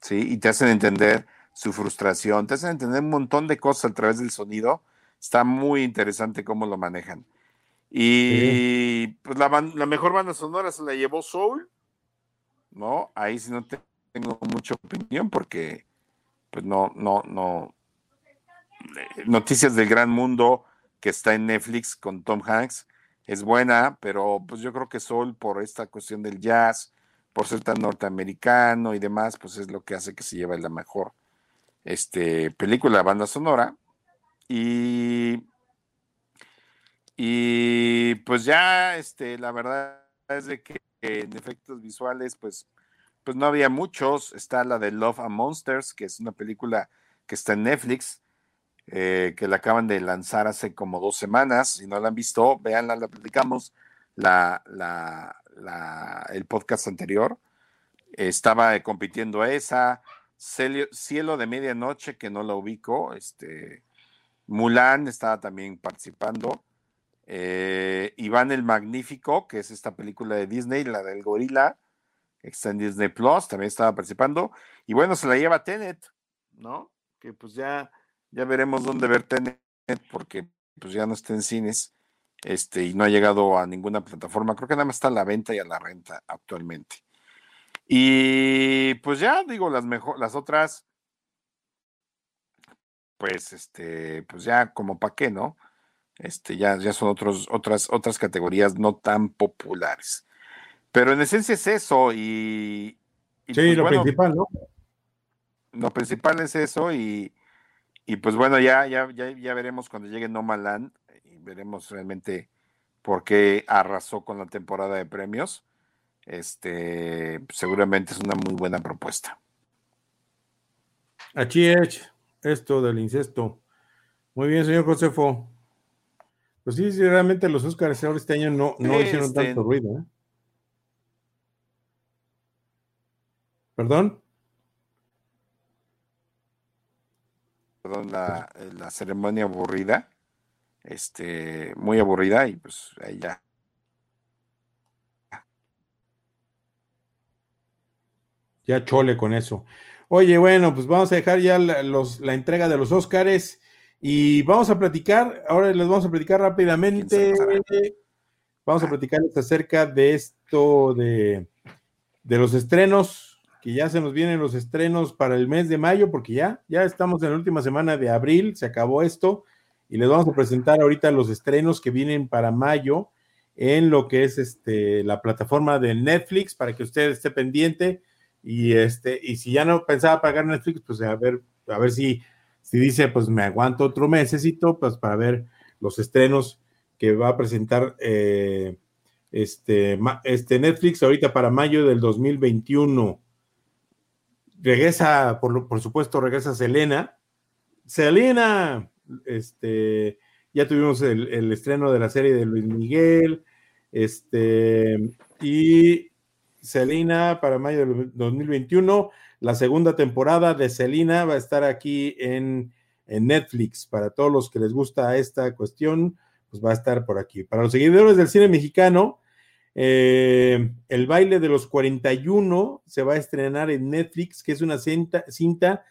¿sí? Y te hacen entender su frustración, te hacen entender un montón de cosas a través del sonido. Está muy interesante cómo lo manejan. Y pues la, mejor banda sonora se la llevó Soul, ¿no? Ahí sí no tengo mucha opinión porque, pues no, no, no. Eh, Noticias del Gran Mundo que está en Netflix con Tom Hanks es buena, pero pues yo creo que Soul por esta cuestión del jazz, por ser tan norteamericano y demás, pues es lo que hace que se lleve la mejor este, película, banda sonora. Y, y pues ya, este, la verdad es de que en efectos visuales, pues, pues no había muchos. Está la de Love and Monsters, que es una película que está en Netflix, eh, que la acaban de lanzar hace como dos semanas. Si no la han visto, véanla, la platicamos la, la, el podcast anterior. Estaba compitiendo a esa. Cielo de Medianoche, que no la ubico. Este, Mulan estaba también participando. Eh, Iván el Magnífico, que es esta película de Disney, la del gorila, está en Disney Plus, también estaba participando. Y bueno, se la lleva Tenet, ¿no? Que pues ya, ya veremos dónde ver Tenet, porque pues ya no está en cines este, y no ha llegado a ninguna plataforma. Creo que nada más está a la venta y a la renta actualmente. Y pues ya digo, las mejor, las otras, pues este, pues ya como para qué, ¿no? Este, ya, ya son otros, otras, otras categorías no tan populares. Pero en esencia es eso, y. sí, pues, lo principal, ¿no? Lo principal es eso, y, y pues bueno, ya, ya, ya, ya veremos cuando llegue No Land y veremos realmente por qué arrasó con la temporada de premios este, seguramente es una muy buena propuesta. Aquí es esto del incesto. Muy bien, señor Josefo. Pues sí, realmente los Oscars ahora este año no, no hicieron este tanto ruido. ¿eh? ¿Perdón? Perdón, la, la ceremonia aburrida, este, muy aburrida y pues ahí ya. Ya chole con eso. Oye, bueno, pues vamos a dejar ya la, los, la entrega de los Óscares y vamos a platicar, ahora les vamos a platicar rápidamente, vamos a platicarles acerca de esto de, de los estrenos, que ya se nos vienen los estrenos para el mes de mayo, porque ya, ya estamos en la última semana de abril, se acabó esto, y les vamos a presentar ahorita los estrenos que vienen para mayo en lo que es este, la plataforma de Netflix, para que usted esté pendiente y este, y si ya no pensaba pagar Netflix, pues a ver, a ver si, si dice, pues me aguanto otro mesecito, pues para ver los estrenos que va a presentar eh, este, este Netflix ahorita para mayo del 2021. Regresa, por, por supuesto, regresa Selena. Selena, este, ya tuvimos el, el, estreno de la serie de Luis Miguel, este, y Selina para mayo del 2021. La segunda temporada de Selina va a estar aquí en, Netflix. Para todos los que les gusta esta cuestión, pues va a estar por aquí. Para los seguidores del cine mexicano, eh, El baile de los 41 se va a estrenar en Netflix, que es una cinta,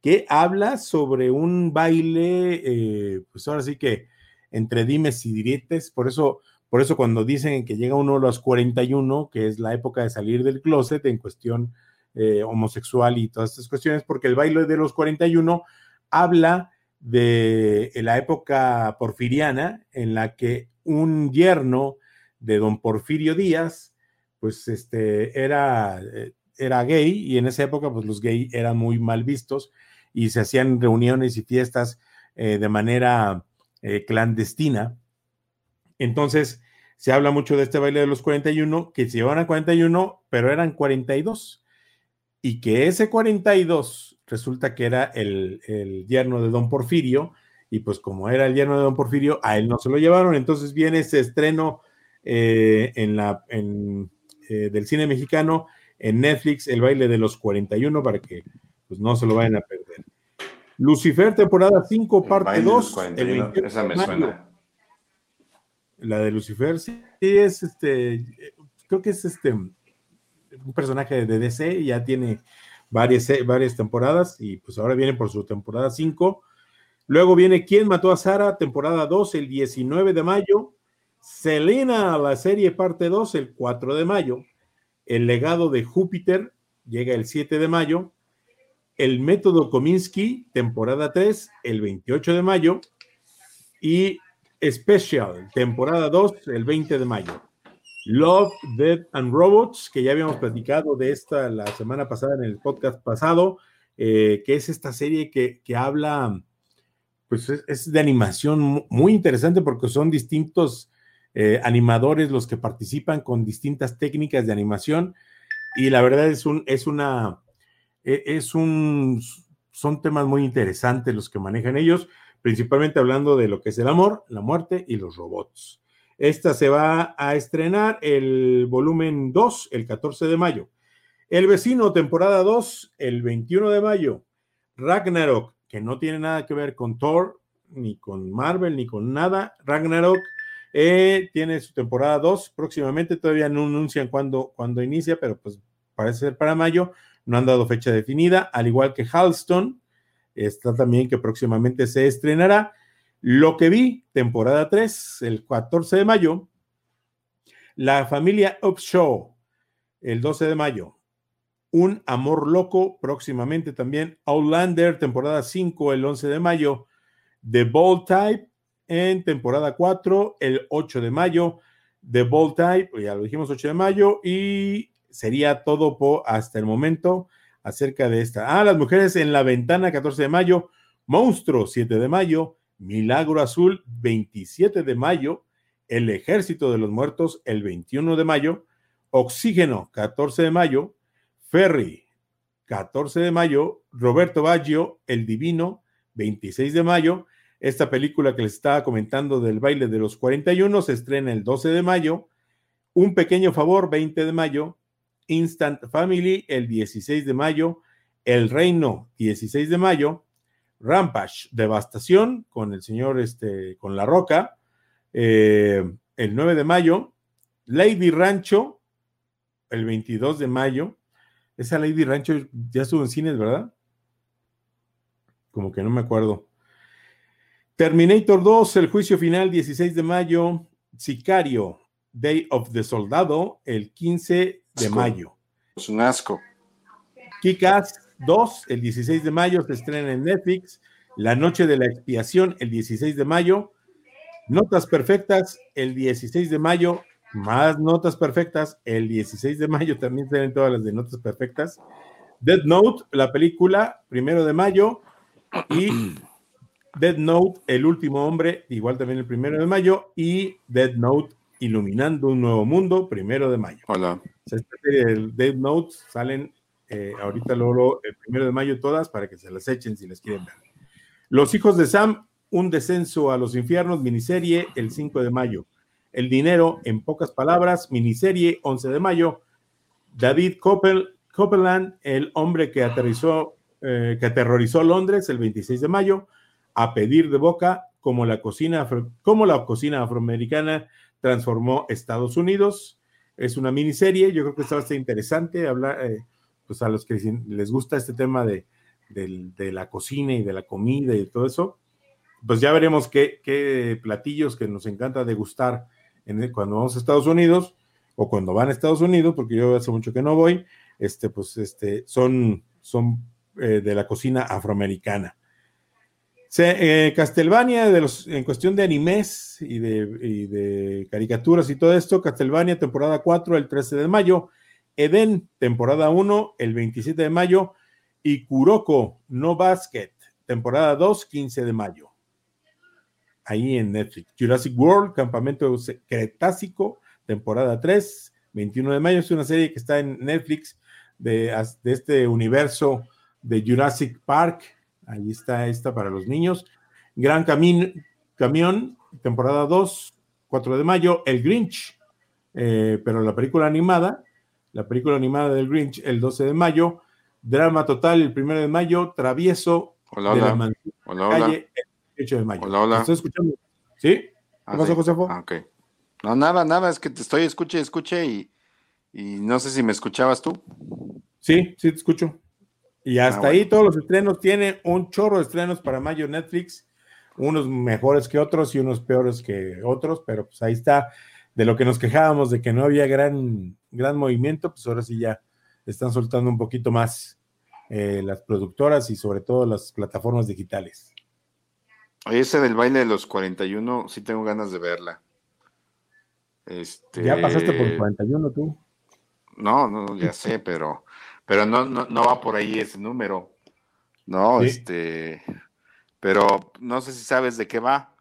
que habla sobre un baile, eh, pues ahora sí que entre dimes y diretes, por eso por eso cuando dicen que llega uno a los 41, que es la época de salir del closet en cuestión eh, homosexual y todas estas cuestiones, porque el baile de los 41 habla de la época porfiriana en la que un yerno de don Porfirio Díaz, pues este, era, eh, era gay y en esa época pues los gays eran muy mal vistos y se hacían reuniones y fiestas eh, de manera clandestina. Entonces, se habla mucho de este baile de los 41, que se llevan a 41, pero eran 42. Y que ese 42 resulta que era el, yerno de Don Porfirio, y pues como era el yerno de Don Porfirio, a él no se lo llevaron. Entonces viene ese estreno eh, en la, en, eh, del cine mexicano en Netflix, el baile de los 41, para que pues, no se lo vayan a perder. Lucifer, temporada 5, parte 2. Esa me suena. La de Lucifer, sí, es este, creo que es este, un personaje de DC, ya tiene varias, varias temporadas y pues ahora viene por su temporada 5. Luego viene ¿Quién mató a Sara? Temporada 2, el 19 de mayo. Selena, la serie parte 2, el 4 de mayo. El legado de Júpiter llega el 7 de mayo. El método Kominsky, temporada 3, el 28 de mayo. Y Special, temporada 2, el 20 de mayo. Love, Dead and Robots, que ya habíamos platicado de esta la semana pasada en el podcast pasado, eh, que es esta serie que, habla pues es, de animación muy interesante porque son distintos eh, animadores los que participan con distintas técnicas de animación y la verdad es un, es una, e, es un, son temas muy interesantes los que manejan ellos, principalmente hablando de lo que es el amor, la muerte y los robots. Esta se va a estrenar el volumen 2 el 14 de mayo. El vecino, temporada 2, el 21 de mayo. Ragnarok, que no tiene nada que ver con Thor, ni con Marvel, ni con nada. Ragnarok eh, tiene su temporada 2 próximamente, todavía no anuncian cuándo, cuándo inicia, pero pues parece ser para mayo. No han dado fecha definida, al igual que Halston, está también que próximamente se estrenará. Lo que vi, temporada 3, el 14 de mayo. La familia Upshaw, el 12 de mayo. Un amor loco, próximamente también. Outlander, temporada 5, el 11 de mayo. The Bold Type, en temporada 4, el 8 de mayo. The Bold Type, ya lo dijimos, 8 de mayo. Y sería todo por, hasta el momento acerca de esta. Ah, las mujeres en la ventana, 14 de mayo. Monstruo, 7 de mayo. Milagro Azul, 27 de mayo, El Ejército de los Muertos, el 21 de mayo, Oxígeno, 14 de mayo, Ferry, 14 de mayo, Roberto Baggio, El Divino, 26 de mayo. Esta película que les estaba comentando del baile de los 41 se estrena el 12 de mayo. Un pequeño favor, 20 de mayo. Instant Family, el 16 de mayo. El Reino, 16 de mayo. Rampage, Devastación, con el señor, este, con La Roca, eh, el 9 de mayo, Lady Rancho, el 22 de mayo. Esa Lady Rancho ya estuvo en cines, ¿verdad? Como que no me acuerdo. Terminator 2, el juicio final, 16 de mayo. Sicario, Day of the Soldado, el 15 de mayo. Es un asco. Kikas 2, el 16 de mayo, se estrena en Netflix. La Noche de la Expiación, el 16 de mayo. Notas Perfectas, el 16 de mayo. Más Notas Perfectas, el 16 de mayo. También tienen todas las de Notas Perfectas. Dead Note, la película, primero de mayo. Y Dead Note, El último hombre, igual también el primero de mayo. Y Dead Note, Iluminando un nuevo mundo, primero de mayo. Hola. esta serie de Dead Note salen eh, ahorita luego el primero de mayo todas para que se las echen si les quieren ver. Los hijos de Sam, un descenso a los infiernos, miniserie el 5 de mayo. El dinero, en pocas palabras, miniserie 11 de mayo. David Copeland, el hombre que aterrizó, eh, que aterrorizó Londres el 26 de mayo. A pedir de boca, como la cocina, la cocina afroamericana transformó Estados Unidos. Es una miniserie, yo creo que está bastante interesante hablar. Eh, pues a los que les gusta este tema de, la cocina y de la comida y todo eso, pues ya veremos qué, platillos que nos encanta degustar cuando vamos a Estados Unidos o cuando van a Estados Unidos, porque yo hace mucho que no voy, este, pues este, son, son eh, de la cocina afroamericana. Se, eh, de los, en cuestión de animes y de, y de, caricaturas y todo esto, Castlevania, temporada 4, el 13 de mayo, Eden, temporada 1, el 27 de mayo, y Kuroko no Basket, temporada 2, 15 de mayo. Ahí en Netflix. Jurassic World, Campamento Cretácico, temporada 3, 21 de mayo. Es una serie que está en Netflix de, de este universo de Jurassic Park. Ahí está esta para los niños. Gran Camión, temporada 2, 4 de mayo. El Grinch, eh, pero la película animada, la película animada del Grinch el 12 de mayo, Drama Total el 1 de mayo, Travieso hola, de hola. la hola, calle el 18 de mayo. Hola, hola. ¿Estás escuchando? ¿Sí? ¿Qué ah, pasó, Josefo? Ah, ok. No, nada, nada, es que te estoy escuche, escuche y, y no sé si me escuchabas tú. Sí, sí te escucho. Y ah, hasta ahí todos los estrenos, tiene un chorro de estrenos para mayo Netflix, unos mejores que otros y unos peores que otros, pero pues ahí está de lo que nos quejábamos de que no había gran, gran movimiento, pues ahora sí ya están soltando un poquito más eh, las productoras y sobre todo las plataformas digitales. Ese del baile de los 41, sí tengo ganas de verla. Este... Ya pasaste por 41 tú. No, no, ya sé, pero, pero no, no, no va por ahí ese número. No, este, pero no sé si sabes de qué va.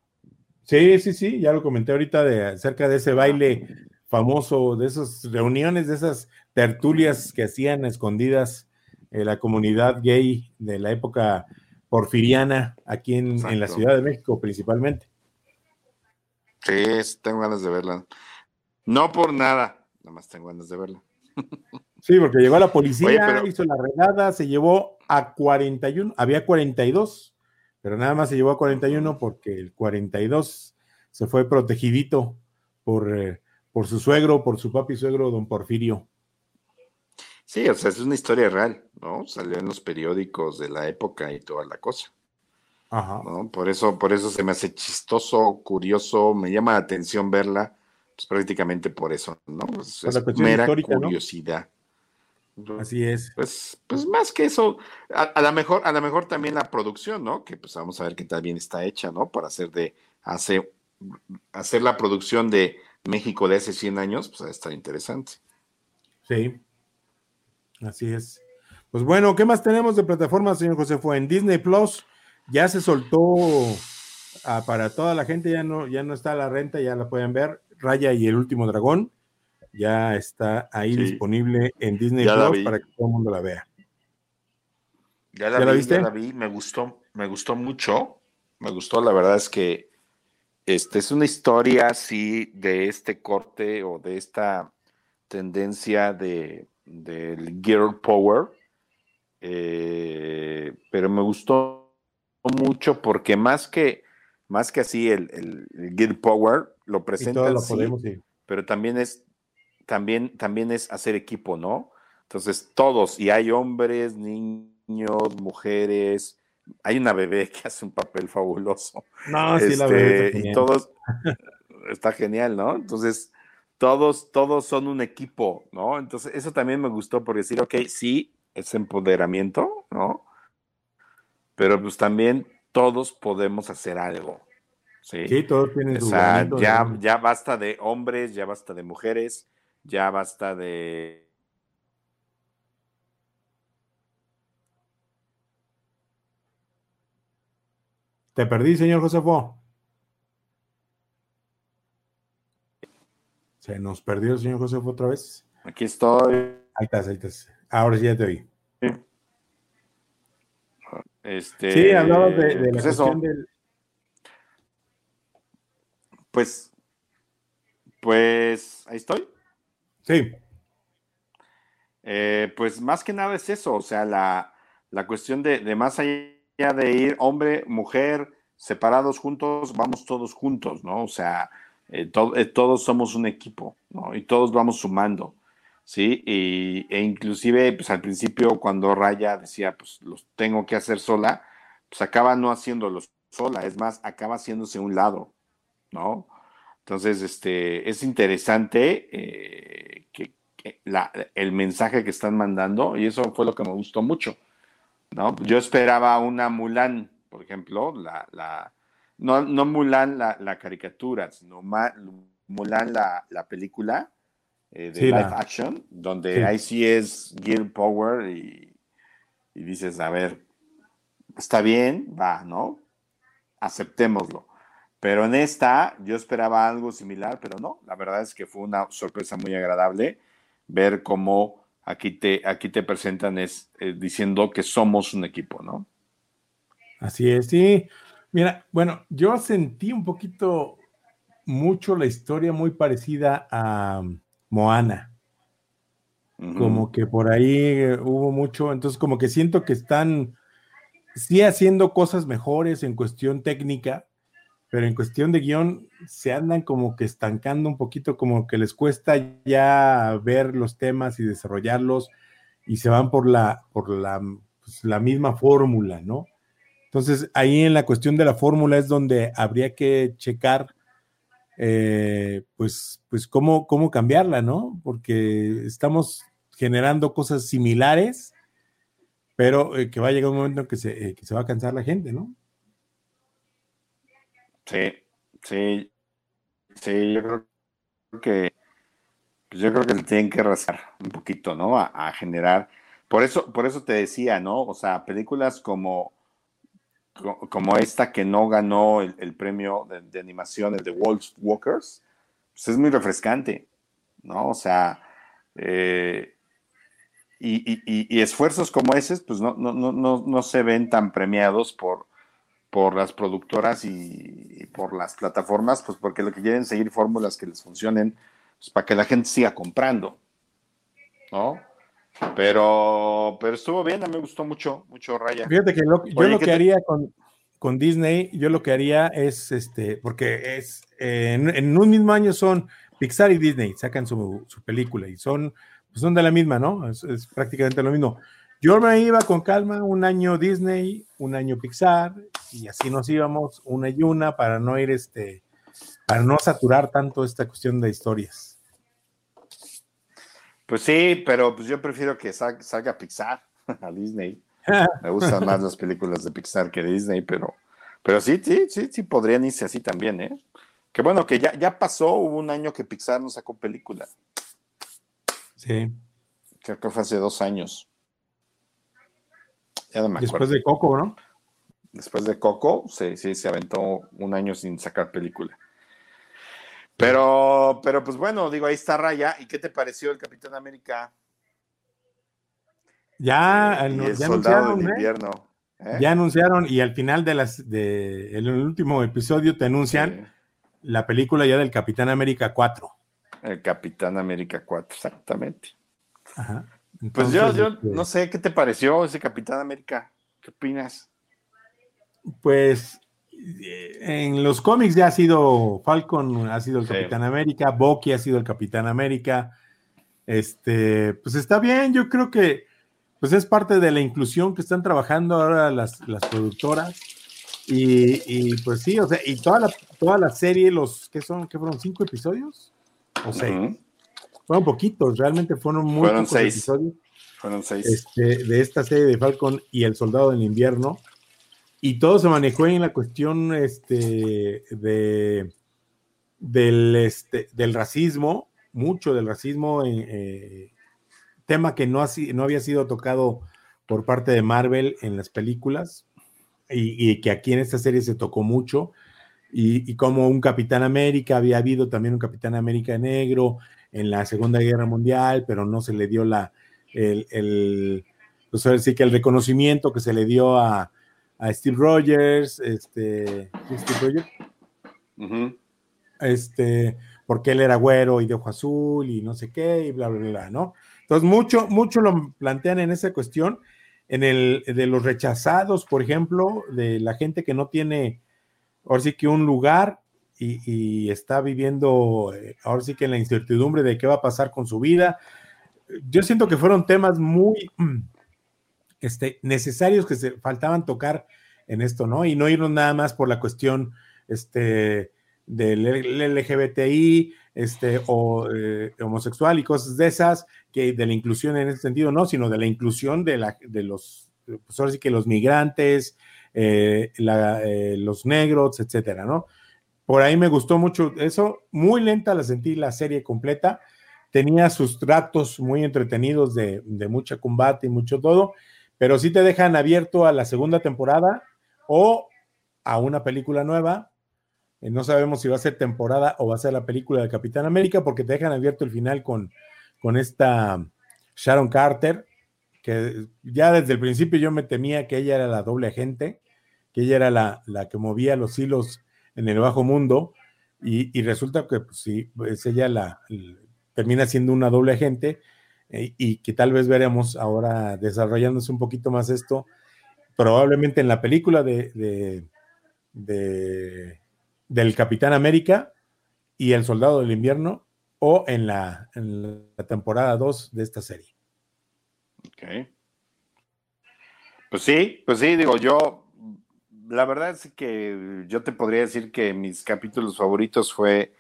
Sí, sí, sí, ya lo comenté ahorita de acerca de ese baile famoso, de esas reuniones, de esas tertulias que hacían escondidas en la comunidad gay de la época porfiriana aquí en, en la Ciudad de México principalmente. Sí, tengo ganas de verla. No por nada, nada más tengo ganas de verla. Sí, porque llegó la policía, hizo la redada, se llevó a 41, había 42, pero nada más se llevó a 41 porque el 42 se fue protegidito por, eh, por su suegro, por su papi suegro, don Porfirio. Sí, o sea, es una historia real, ¿no? Salió en los periódicos de la época y toda la cosa. Ajá. ¿no? Por eso, por eso se me hace chistoso, curioso, me llama la atención verla, pues prácticamente por eso, ¿no? Pues, es mera curiosidad. Así es. Pues, pues más que eso, a, lo mejor, a lo mejor también la producción, ¿no? Que pues vamos a ver qué tal bien está hecha, ¿no? Para hacer de, hacer, hacer la producción de México de hace 100 años, pues va a estar interesante. Sí, así es. Pues bueno, ¿qué más tenemos de plataformas, señor José? Fue en Disney Plus, ya se soltó para toda la gente, ya no, ya no está la renta, ya la pueden ver. Raya y el último dragón ya está ahí disponible en Disney Plus para que todo el mundo la vea. Ya la, vi, ya la vi, me gustó, me gustó mucho, me gustó, la verdad es que este es una historia así de este corte o de esta tendencia de del girl power, eh, pero me gustó mucho porque más que más que así el, el, girl power lo presenta pero también es también, también es hacer equipo, ¿no? Entonces, todos, y hay hombres, niños, mujeres, hay una bebé que hace un papel fabuloso. No, sí, la bebé. Este, y todos, está genial, ¿no? Entonces, todos, todos son un equipo, ¿no? Entonces, eso también me gustó por decir, ok, sí, es empoderamiento, ¿no? Pero pues también todos podemos hacer algo. Sí, todos tienen su ya, ya basta de hombres, ya basta de mujeres, ya basta de... Te perdí, señor Josefo. Se nos perdió el señor Josefo otra vez. Aquí estoy. Ahí estás, ahí estás. Ahora sí ya te oí. Este, sí, hablaba de, pues del... Pues, pues, ahí estoy. Sí. Eh, pues más que nada es eso, o sea, la, cuestión de, más allá de ir hombre, mujer, separados juntos, vamos todos juntos, ¿no? O sea, eh, eh, todos somos un equipo, ¿no? Y todos vamos sumando, ¿sí? Y, e inclusive, pues al principio cuando Raya decía, pues los tengo que hacer sola, pues acaba no haciéndolos sola, es más, acaba haciéndose un lado, ¿no? Entonces, este, es interesante eh, que, el mensaje que están mandando, y eso fue lo que me gustó mucho. ¿no? Yo esperaba una Mulan, por ejemplo, la, la no, no Mulan la, caricatura, sino Mulan la, película eh, de live action, donde ahí sí es Gear Power y, y dices, a ver, está bien, va, ¿no? Aceptémoslo pero en esta yo esperaba algo similar, pero no, la verdad es que fue una sorpresa muy agradable ver cómo aquí te, aquí te presentan es, eh, diciendo que somos un equipo, ¿no? Así es, sí. Mira, bueno, yo sentí un poquito mucho la historia muy parecida a Moana. Como que por ahí eh, hubo mucho, entonces como que siento que están sí haciendo cosas mejores en cuestión técnica, pero en cuestión de guion se andan como que estancando un poquito, como que les cuesta ya ver los temas y desarrollarlos y se van por la, por la, pues, la misma fórmula, ¿no? Entonces ahí en la cuestión de la fórmula es donde habría que checar, eh, pues, pues cómo, cómo cambiarla, ¿no? Porque estamos generando cosas similares, pero eh, que va a llegar un momento en que se, eh, que se va a cansar la gente, ¿no? Sí, sí, sí, yo creo que pues yo creo que le tienen que rascar un poquito, ¿no? A, generar. Por eso, por eso te decía, ¿no? O sea, películas como como esta que no ganó el, premio de, animación, el de Wolf Walkers, pues es muy refrescante, ¿no? O sea, eh, y, esfuerzos como ese, pues no, no, no, no, se ven tan premiados por, por las productoras y, por las plataformas, pues porque lo que quieren seguir fórmulas que les funcionen, pues para que la gente siga comprando, ¿no? Pero, pero estuvo bien, a mí me gustó mucho, mucho Raya. Fíjate que yo lo que haría con, Disney, yo lo que haría es, este, porque es, en, un mismo año son Pixar y Disney, sacan su, película y son, pues son de la misma, ¿no? Es, prácticamente lo mismo. Yo me iba con calma un año Disney, un año Pixar, y así nos íbamos una y una para no ir, este, para no saturar tanto esta cuestión de historias. Pues sí, pero pues yo prefiero que salga, Pixar a Disney. Me gustan más las películas de Pixar que Disney, pero, pero sí, sí, sí, sí, podrían irse así también, ¿eh? Que bueno, que ya, ya pasó, hubo un año que Pixar no sacó película. Sí. Creo que fue hace dos años. Ya no me acuerdo. Después de Coco, ¿no? Después de Coco, sí, sí, se aventó un año sin sacar película. Pero, pero pues bueno, digo, ahí está Raya. ¿Y qué te pareció el Capitán América? Ya, el anunciaron, del ¿eh? invierno. ¿eh? Ya anunciaron y al final de las de el último episodio te anuncian la película ya del Capitán América 4. El Capitán América 4, exactamente. Pues yo, yo este no sé qué te pareció ese Capitán América. ¿Qué opinas? Pues en los cómics ya ha sido Falcon, ha sido el Capitán América, Bucky ha sido el Capitán América. Este, pues está bien, yo creo que pues es parte de la inclusión que están trabajando ahora las, productoras. Y, pues sí, o sea, y toda la, toda la serie, los que son, que fueron cinco episodios o seis. Fueron poquitos, realmente fueron muy fueron seis. episodios. Fueron seis. Este, de esta serie de Falcon y El Soldado del Invierno y todo se manejó en la cuestión este, de, del, este, del racismo, mucho del racismo, eh, tema que no, no había sido tocado por parte de Marvel en las películas y, que aquí en esta serie se tocó mucho. Y, como un Capitán América, había habido también un Capitán América negro en la Segunda Guerra Mundial, pero no se le dio la, el, el pues que el reconocimiento que se le dio a, a Steve Rogers, este, Steve Rogers, este, porque él era güero y de ojo azul y no sé qué, y bla, bla, bla, ¿no? Entonces, mucho, mucho lo plantean en esa cuestión, en el de los rechazados, por ejemplo, de la gente que no tiene, ahora sí que un lugar y, está viviendo, eh, ahora sí que en la incertidumbre de qué va a pasar con su vida. Yo siento que fueron temas muy este, necesarios que se faltaban tocar en esto, ¿no? Y no irnos nada más por la cuestión este, del LGBTI este, o eh, homosexual y cosas de esas, que de la inclusión en ese sentido, no, sino de la inclusión de, la, de los, pues ahora sí que los migrantes, eh, los negros, etcétera, ¿no? Por ahí me gustó mucho eso, muy lenta la sentí la serie completa, tenía sus tratos muy entretenidos de, de mucha combate y mucho todo, pero sí te dejan abierto a la segunda temporada o a una película nueva. Eh, no sabemos si va a ser temporada o va a ser la película de Capitán América porque te dejan abierto el final con, con esta Sharon Carter, que ya desde el principio yo me temía que ella era la doble agente, que ella era la, que movía los hilos en el bajo mundo, y, resulta que pues, sí, pues ella la, termina siendo una doble agente, eh, y que tal vez veremos ahora desarrollándose un poquito más esto, probablemente en la película de, de, del Capitán América y el Soldado del Invierno o en la, en la temporada 2 de esta serie. Ok. Pues sí, pues sí, digo, yo, la verdad es que yo te podría decir que mis capítulos favoritos fue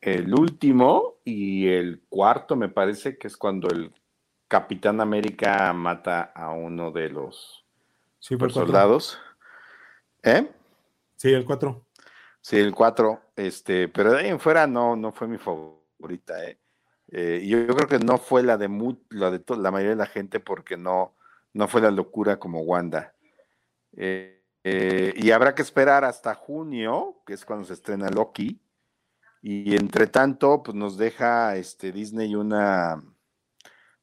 el último y el cuarto, me parece que es cuando el Capitán América mata a uno de los soldados. ¿Eh? Sí, el cuatro. Sí, el cuatro. Este, pero de ahí en fuera no, no fue mi favorita, ¿eh? eh yo, creo que no fue la de, la de la mayoría de la gente porque no, no fue la locura como Wanda. Eh, eh, y habrá que esperar hasta junio, que es cuando se estrena Loki. Y entre tanto, pues nos deja este, Disney una,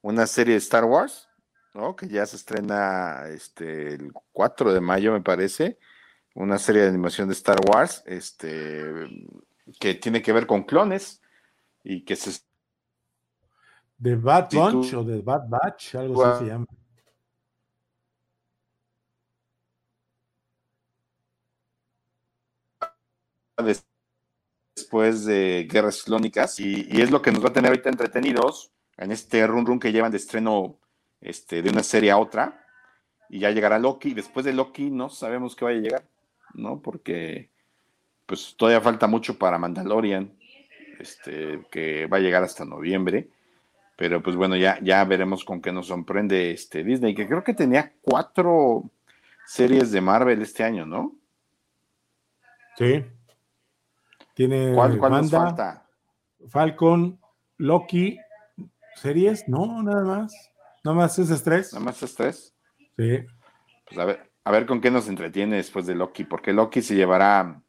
una serie de Star Wars, ¿no? Que ya se estrena este, el 4 de mayo, me parece. Una serie de animación de Star Wars, este, que tiene que ver con clones y que se. ¿De Bad Bunch o de Bad Batch? Algo así se llama. Después de Guerras Clónicas y, es lo que nos va a tener ahorita entretenidos en este run run que llevan de estreno este, de una serie a otra y ya llegará Loki. Después de Loki no sabemos qué vaya a llegar, ¿no? Porque pues todavía falta mucho para Mandalorian, este, que va a llegar hasta noviembre. Pero pues bueno, ya, ya veremos con qué nos sorprende este Disney, que creo que tenía cuatro series de Marvel este año, ¿no? Sí, tiene ¿Cuál, falta? Falcon, Loki, series, no, nada más. Nada más es estrés. Nada más estrés. Sí. Pues a ver, a ver con qué nos entretiene después de Loki, porque Loki se llevará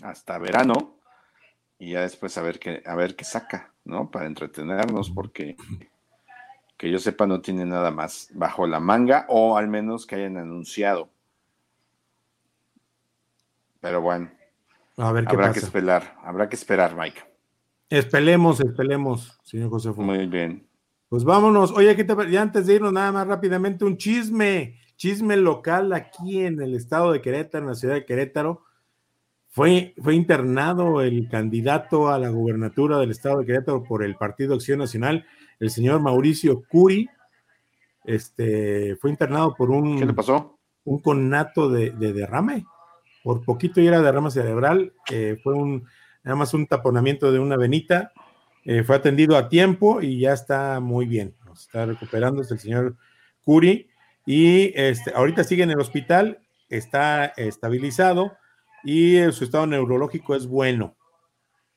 hasta verano y ya después a ver qué, a ver qué saca, ¿no? Para entretenernos, porque que yo sepa no tiene nada más bajo la manga o al menos que hayan anunciado. Pero bueno, habrá que esperar, habrá que esperar, Mike. Esperemos, esperemos, señor José. Muy bien. Pues vámonos. Oye, ¿qué te y antes de irnos nada más rápidamente, un chisme, chisme local aquí en el estado de Querétaro, en la ciudad de Querétaro. Fue, fue internado el candidato a la gubernatura del estado de Querétaro por el Partido Acción Nacional, el señor Mauricio Curi. Este, fue internado por un. ¿Qué le pasó? Un conato de derrame por poquito y era derrama cerebral, eh, fue un, nada más un taponamiento de una venita, eh, fue atendido a tiempo y ya está muy bien, está recuperándose el señor Curi y este, ahorita sigue en el hospital, está estabilizado y su estado neurológico es bueno.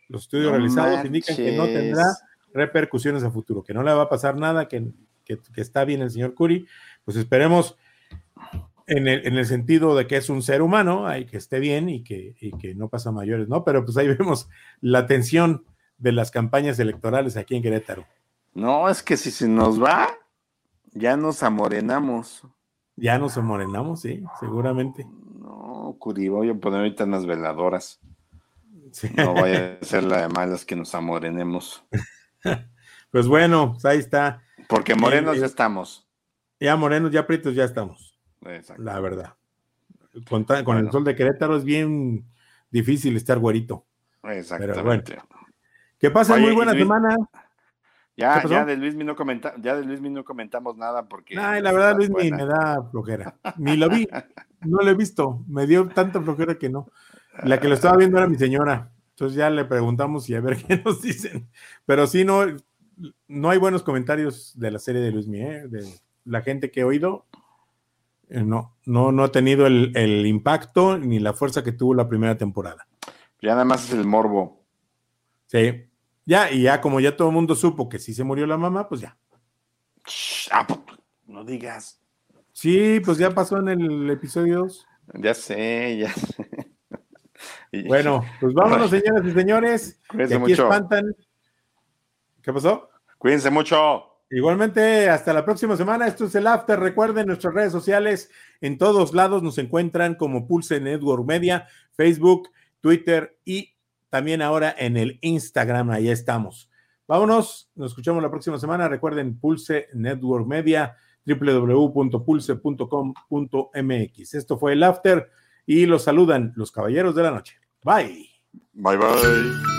Los estudios realizados indican que no tendrá repercusiones a futuro, que no le va a pasar nada, que, que, que está bien el señor Curi. Pues esperemos en el, sentido de que es un ser humano, hay que esté bien y que, que no pasa mayores, ¿no? Pero pues ahí vemos la tensión de las campañas electorales aquí en Querétaro. No, es que si se nos va, ya nos amorenamos. Ya nos amorenamos, sí, seguramente. No, Curi, voy a poner ahorita unas veladoras. No vaya a ser la de malas que nos amorenemos. pues bueno, pues ahí está. Porque morenos ya estamos. Ya morenos, ya pritos ya estamos. La verdad. Con, el sol de Querétaro es bien difícil estar güerito. Exactamente. Que pasen muy buena semana. Ya, ya de Luis no comenta, ya de Luis no comentamos nada porque. Ay, la verdad, Luis me da flojera. Ni lo vi, no lo he visto. Me dio tanta flojera que no. La que lo estaba viendo era mi señora. Entonces ya le preguntamos y a ver qué nos dicen. Pero sí, no, no hay buenos comentarios de la serie de Luis ¿eh? de la gente que he oído, no, no, no ha tenido el, impacto ni la fuerza que tuvo la primera temporada. Ya nada más es el morbo. Sí. Ya, y ya como ya todo el mundo supo que sí se murió la mamá, pues ya. Ah, pues, no digas. Sí, pues ya pasó en el episodio 2. Ya sé, ya Bueno, pues vámonos, señoras y señores. Cuídense aquí mucho. espantan. ¿Qué pasó? Cuídense mucho. Igualmente, hasta la próxima semana. Esto es el After. Recuerden nuestras redes sociales. En todos lados nos encuentran como Pulse Network Media, Facebook, Twitter y también ahora en el Instagram. Ahí estamos. Vámonos. Nos escuchamos la próxima semana. Recuerden Pulse Network Media, www.pulse.com.mx. Esto fue el After y los saludan los caballeros de la noche. Bye. Bye, bye.